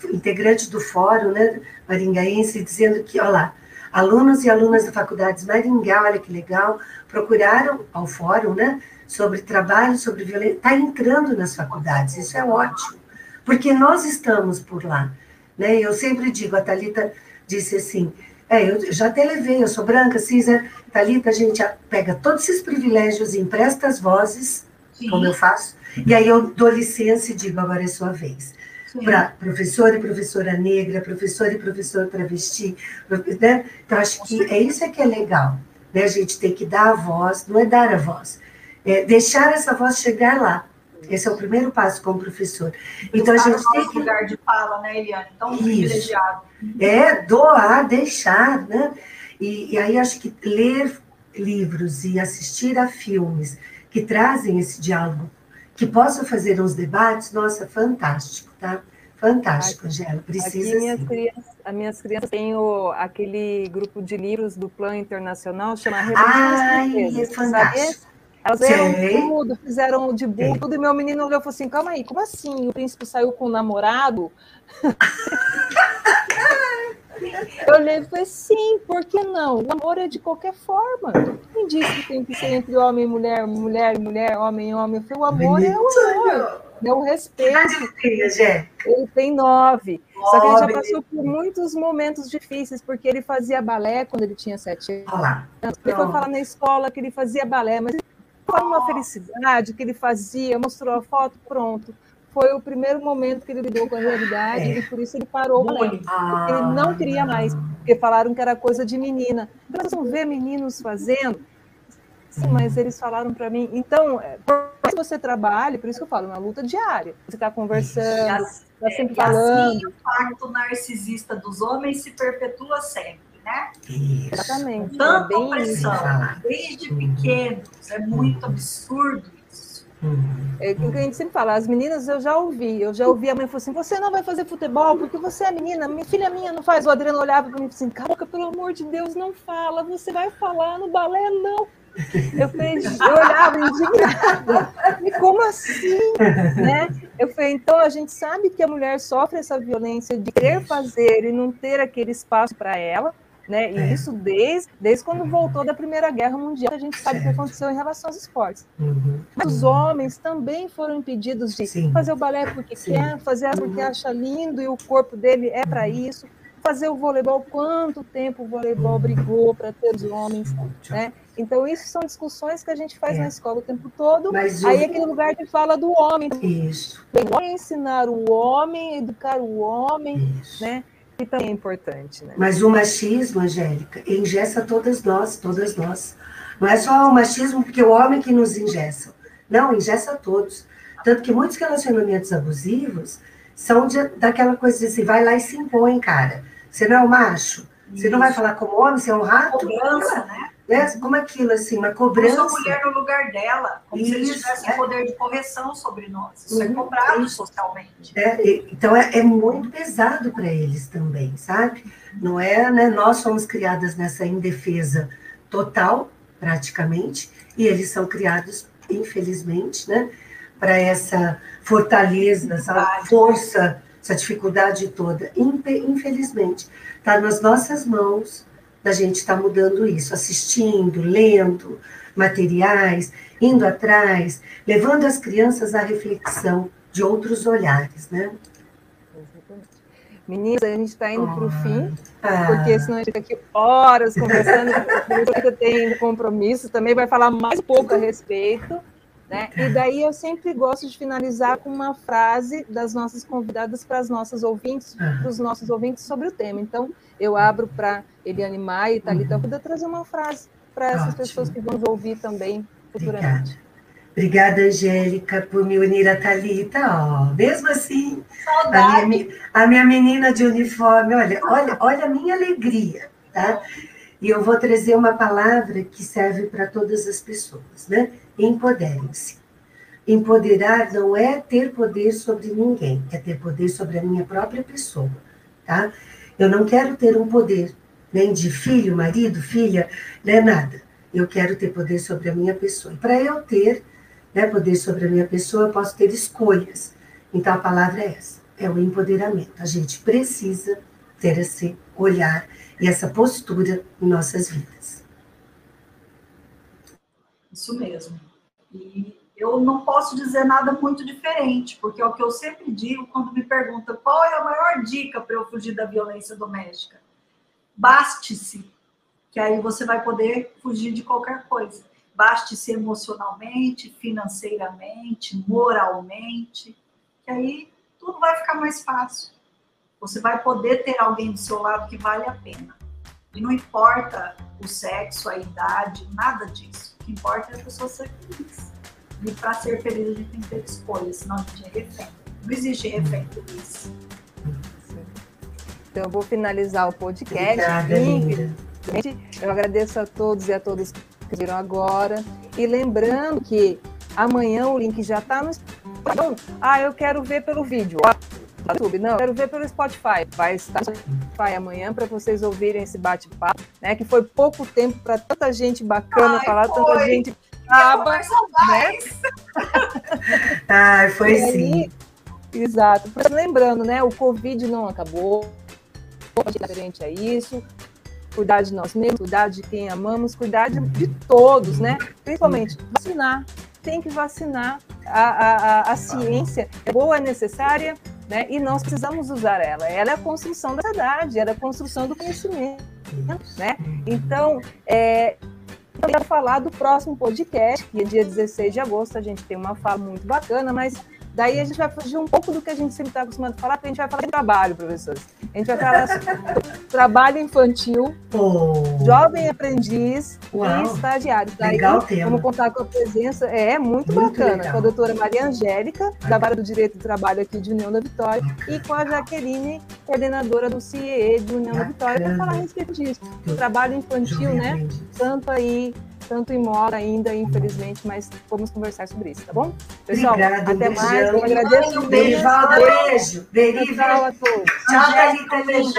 integrante do fórum, né, maringaense, dizendo que, olha lá, alunos e alunas da faculdade de Maringá, olha que legal, procuraram ao fórum, né, sobre trabalho, sobre violência, está entrando nas faculdades, isso é ótimo, porque nós estamos por lá, né, eu sempre digo, a Thalita disse assim, é, eu já até levei, eu sou branca, cinza, Thalita, a gente pega todos esses privilégios, empresta as vozes, Sim. como eu faço, e aí eu dou licença e digo, agora é sua vez. Para professor e professora negra, professor e professor travesti, né? Então, acho que é isso é que é legal, né? A gente tem que dar a voz, não é dar a voz, é deixar essa voz chegar lá. Esse é o primeiro passo como professor. Então, a gente tem que... lugar de fala, né, Eliane? Tão isso. privilegiado. É, doar, deixar, né? E, e aí, acho que ler livros e assistir a filmes que trazem esse diálogo que possa fazer uns debates, nossa, fantástico, tá? Fantástico, Angela, precisa Aqui minhas crianças, as minhas crianças têm o, aquele grupo de livros do Plano Internacional, chama Ai, é fantástico. Elas leram tudo, fizeram de burro, tudo, e meu menino olhou e falou assim, calma aí, como assim? O príncipe saiu com o namorado? Eu olhei e falei, sim, por que não? O amor é de qualquer forma. Quem disse que tem que ser entre homem e mulher, mulher e mulher, homem e homem? Falei, o amor é o amor, é o respeito. Ele tem nove. nove. Só que ele já passou por muitos momentos difíceis, porque ele fazia balé quando ele tinha sete anos. Ele foi falar na escola que ele fazia balé, mas ele foi uma felicidade que ele fazia, mostrou a foto, pronto foi o primeiro momento que ele lidou com a realidade é. e por isso ele parou o balé. Ah. Ele não queria mais, porque falaram que era coisa de menina. Então, vocês vão ver meninos fazendo. Sim, mas eles falaram para mim. Então, é, que você trabalhe, por isso que eu falo, é uma luta diária. Você está conversando, está sempre é, falando. Assim, o pacto narcisista dos homens se perpetua sempre. Né? Exatamente. Tanta é opressão, desde pequenos, é muito absurdo é o que a gente sempre fala, as meninas eu já ouvi, eu já ouvi a mãe falou assim: você não vai fazer futebol porque você é menina, minha filha minha não faz. O Adriano olhava para mim e assim: caraca, pelo amor de Deus, não fala, você vai falar no balé, não. Eu, falei, eu olhava indignada, e como assim? Né? Eu falei, então a gente sabe que a mulher sofre essa violência de querer fazer e não ter aquele espaço para ela, Né? E é. isso desde, desde quando voltou da Primeira Guerra Mundial, a gente sabe o que aconteceu em relação aos esportes. Uhum. Mas os homens também foram impedidos de Sim. fazer o balé porque Sim. quer, fazer porque uhum. acha lindo e o corpo dele é para isso. Fazer o voleibol, quanto tempo o voleibol uhum. brigou para ter os homens, né? Então, isso são discussões que a gente faz é. na escola o tempo todo. Mas Aí, eu... aquele lugar que fala do homem. Isso. Ensinar o homem, educar o homem, isso. né? Que também é importante. Né? Mas o machismo, Angélica, engessa todas nós, todas nós. Não é só o machismo porque o homem que nos engessa. Não, engessa todos. Tanto que muitos relacionamentos abusivos são de, daquela coisa de assim, vai lá e se impõe, cara. Você não é o macho. Você Isso. não vai falar como homem, você é um rato. Cobrança, né? Né? Como aquilo, assim, uma cobrança. Como a mulher no lugar dela, como Isso, se eles tivessem é. poder de correção sobre nós. Isso é uhum. é cobrado Isso. socialmente. É, então, é, é muito pesado para eles também, sabe? Não é, né? Nós somos criadas nessa indefesa total, praticamente, e eles são criados, infelizmente, né? Para essa fortaleza, essa força, essa dificuldade toda. Infelizmente, está nas nossas mãos da gente estar tá mudando isso, assistindo, lendo materiais, indo atrás, levando as crianças à reflexão de outros olhares, né? Meninas, a gente está indo para o fim, ah. porque senão a gente fica aqui horas conversando, você tem compromisso, também vai falar mais um pouco a respeito, né? E daí eu sempre gosto de finalizar com uma frase das nossas convidadas para as nossas ouvintes, ah. para os nossos ouvintes sobre o tema. Então, eu abro para Eliane Maia e Thalita uhum. poder trazer uma frase para essas Ótimo. pessoas que vão ouvir também futuramente. Obrigada. Obrigada, Angélica, por me unir a Thalita. Ó, mesmo assim, a minha, a minha, menina de uniforme, olha, olha, olha a minha alegria, tá? E eu vou trazer uma palavra que serve para todas as pessoas, né? Empoderem-se. Empoderar não é ter poder sobre ninguém, é ter poder sobre a minha própria pessoa, tá? Eu não quero ter um poder, nem de filho, marido, filha, né, nada. Eu quero ter poder sobre a minha pessoa. E para eu ter né, poder sobre a minha pessoa, eu posso ter escolhas. Então a palavra é essa: é o empoderamento. A gente precisa ter esse olhar e essa postura em nossas vidas. Isso mesmo. E eu não posso dizer nada muito diferente, porque é o que eu sempre digo quando me perguntam qual é a maior dica para eu fugir da violência doméstica. Baste-se, que aí você vai poder fugir de qualquer coisa. Baste-se emocionalmente, financeiramente, moralmente, que aí tudo vai ficar mais fácil. Você vai poder ter alguém do seu lado que vale a pena. E não importa o sexo, a idade, nada disso. O que importa é a pessoa ser feliz. E para ser feliz a gente tem que ter escolha, senão a gente é refém. Não existe refém feliz. Então eu vou finalizar o podcast. Obrigada, Eu agradeço a todos e a todas que viram agora. E lembrando que amanhã o link já está no ah, eu quero ver pelo vídeo. YouTube, não, quero ver pelo Spotify. Vai estar no Spotify amanhã para vocês ouvirem esse bate-papo, né? Que foi pouco tempo para tanta gente bacana Ai, falar, foi. tanta gente acaba, né? ah, foi e sim. Aí, exato. Lembrando, né? O Covid não acabou. Diferente a isso. Cuidar de nós mesmos, cuidar de quem amamos, cuidar de, de todos, né? Principalmente vacinar. Tem que vacinar. A, a, a, a ciência é boa, é necessária, né? E nós precisamos usar ela. Ela é a construção da verdade, ela é a construção do conhecimento, né? Então, é, eu quero falar do próximo podcast, que é dia 16 de agosto. A gente tem uma fala muito bacana, mas daí a gente vai fugir um pouco do que a gente sempre está acostumado a falar, porque a gente vai falar de trabalho, professores. A gente vai falar sobre trabalho infantil, oh. jovem aprendiz Uau. e estagiário. Daí, Legal tema. Vamos contar com a presença, é, é muito, muito bacana, legal. com a doutora Maria Angélica, da Vara do Direito do Trabalho aqui de União da Vitória, e com a Jaqueline, coordenadora do CIE de União bacana. da Vitória, para falar a respeito disso. O trabalho infantil, né? Aprendiz. Tanto aí tanto em moda ainda, infelizmente, mas vamos conversar sobre isso, tá bom? Pessoal, até mais. Eu agradeço. Beijo, beijo. Beijo. Tchau a todos. Tchau.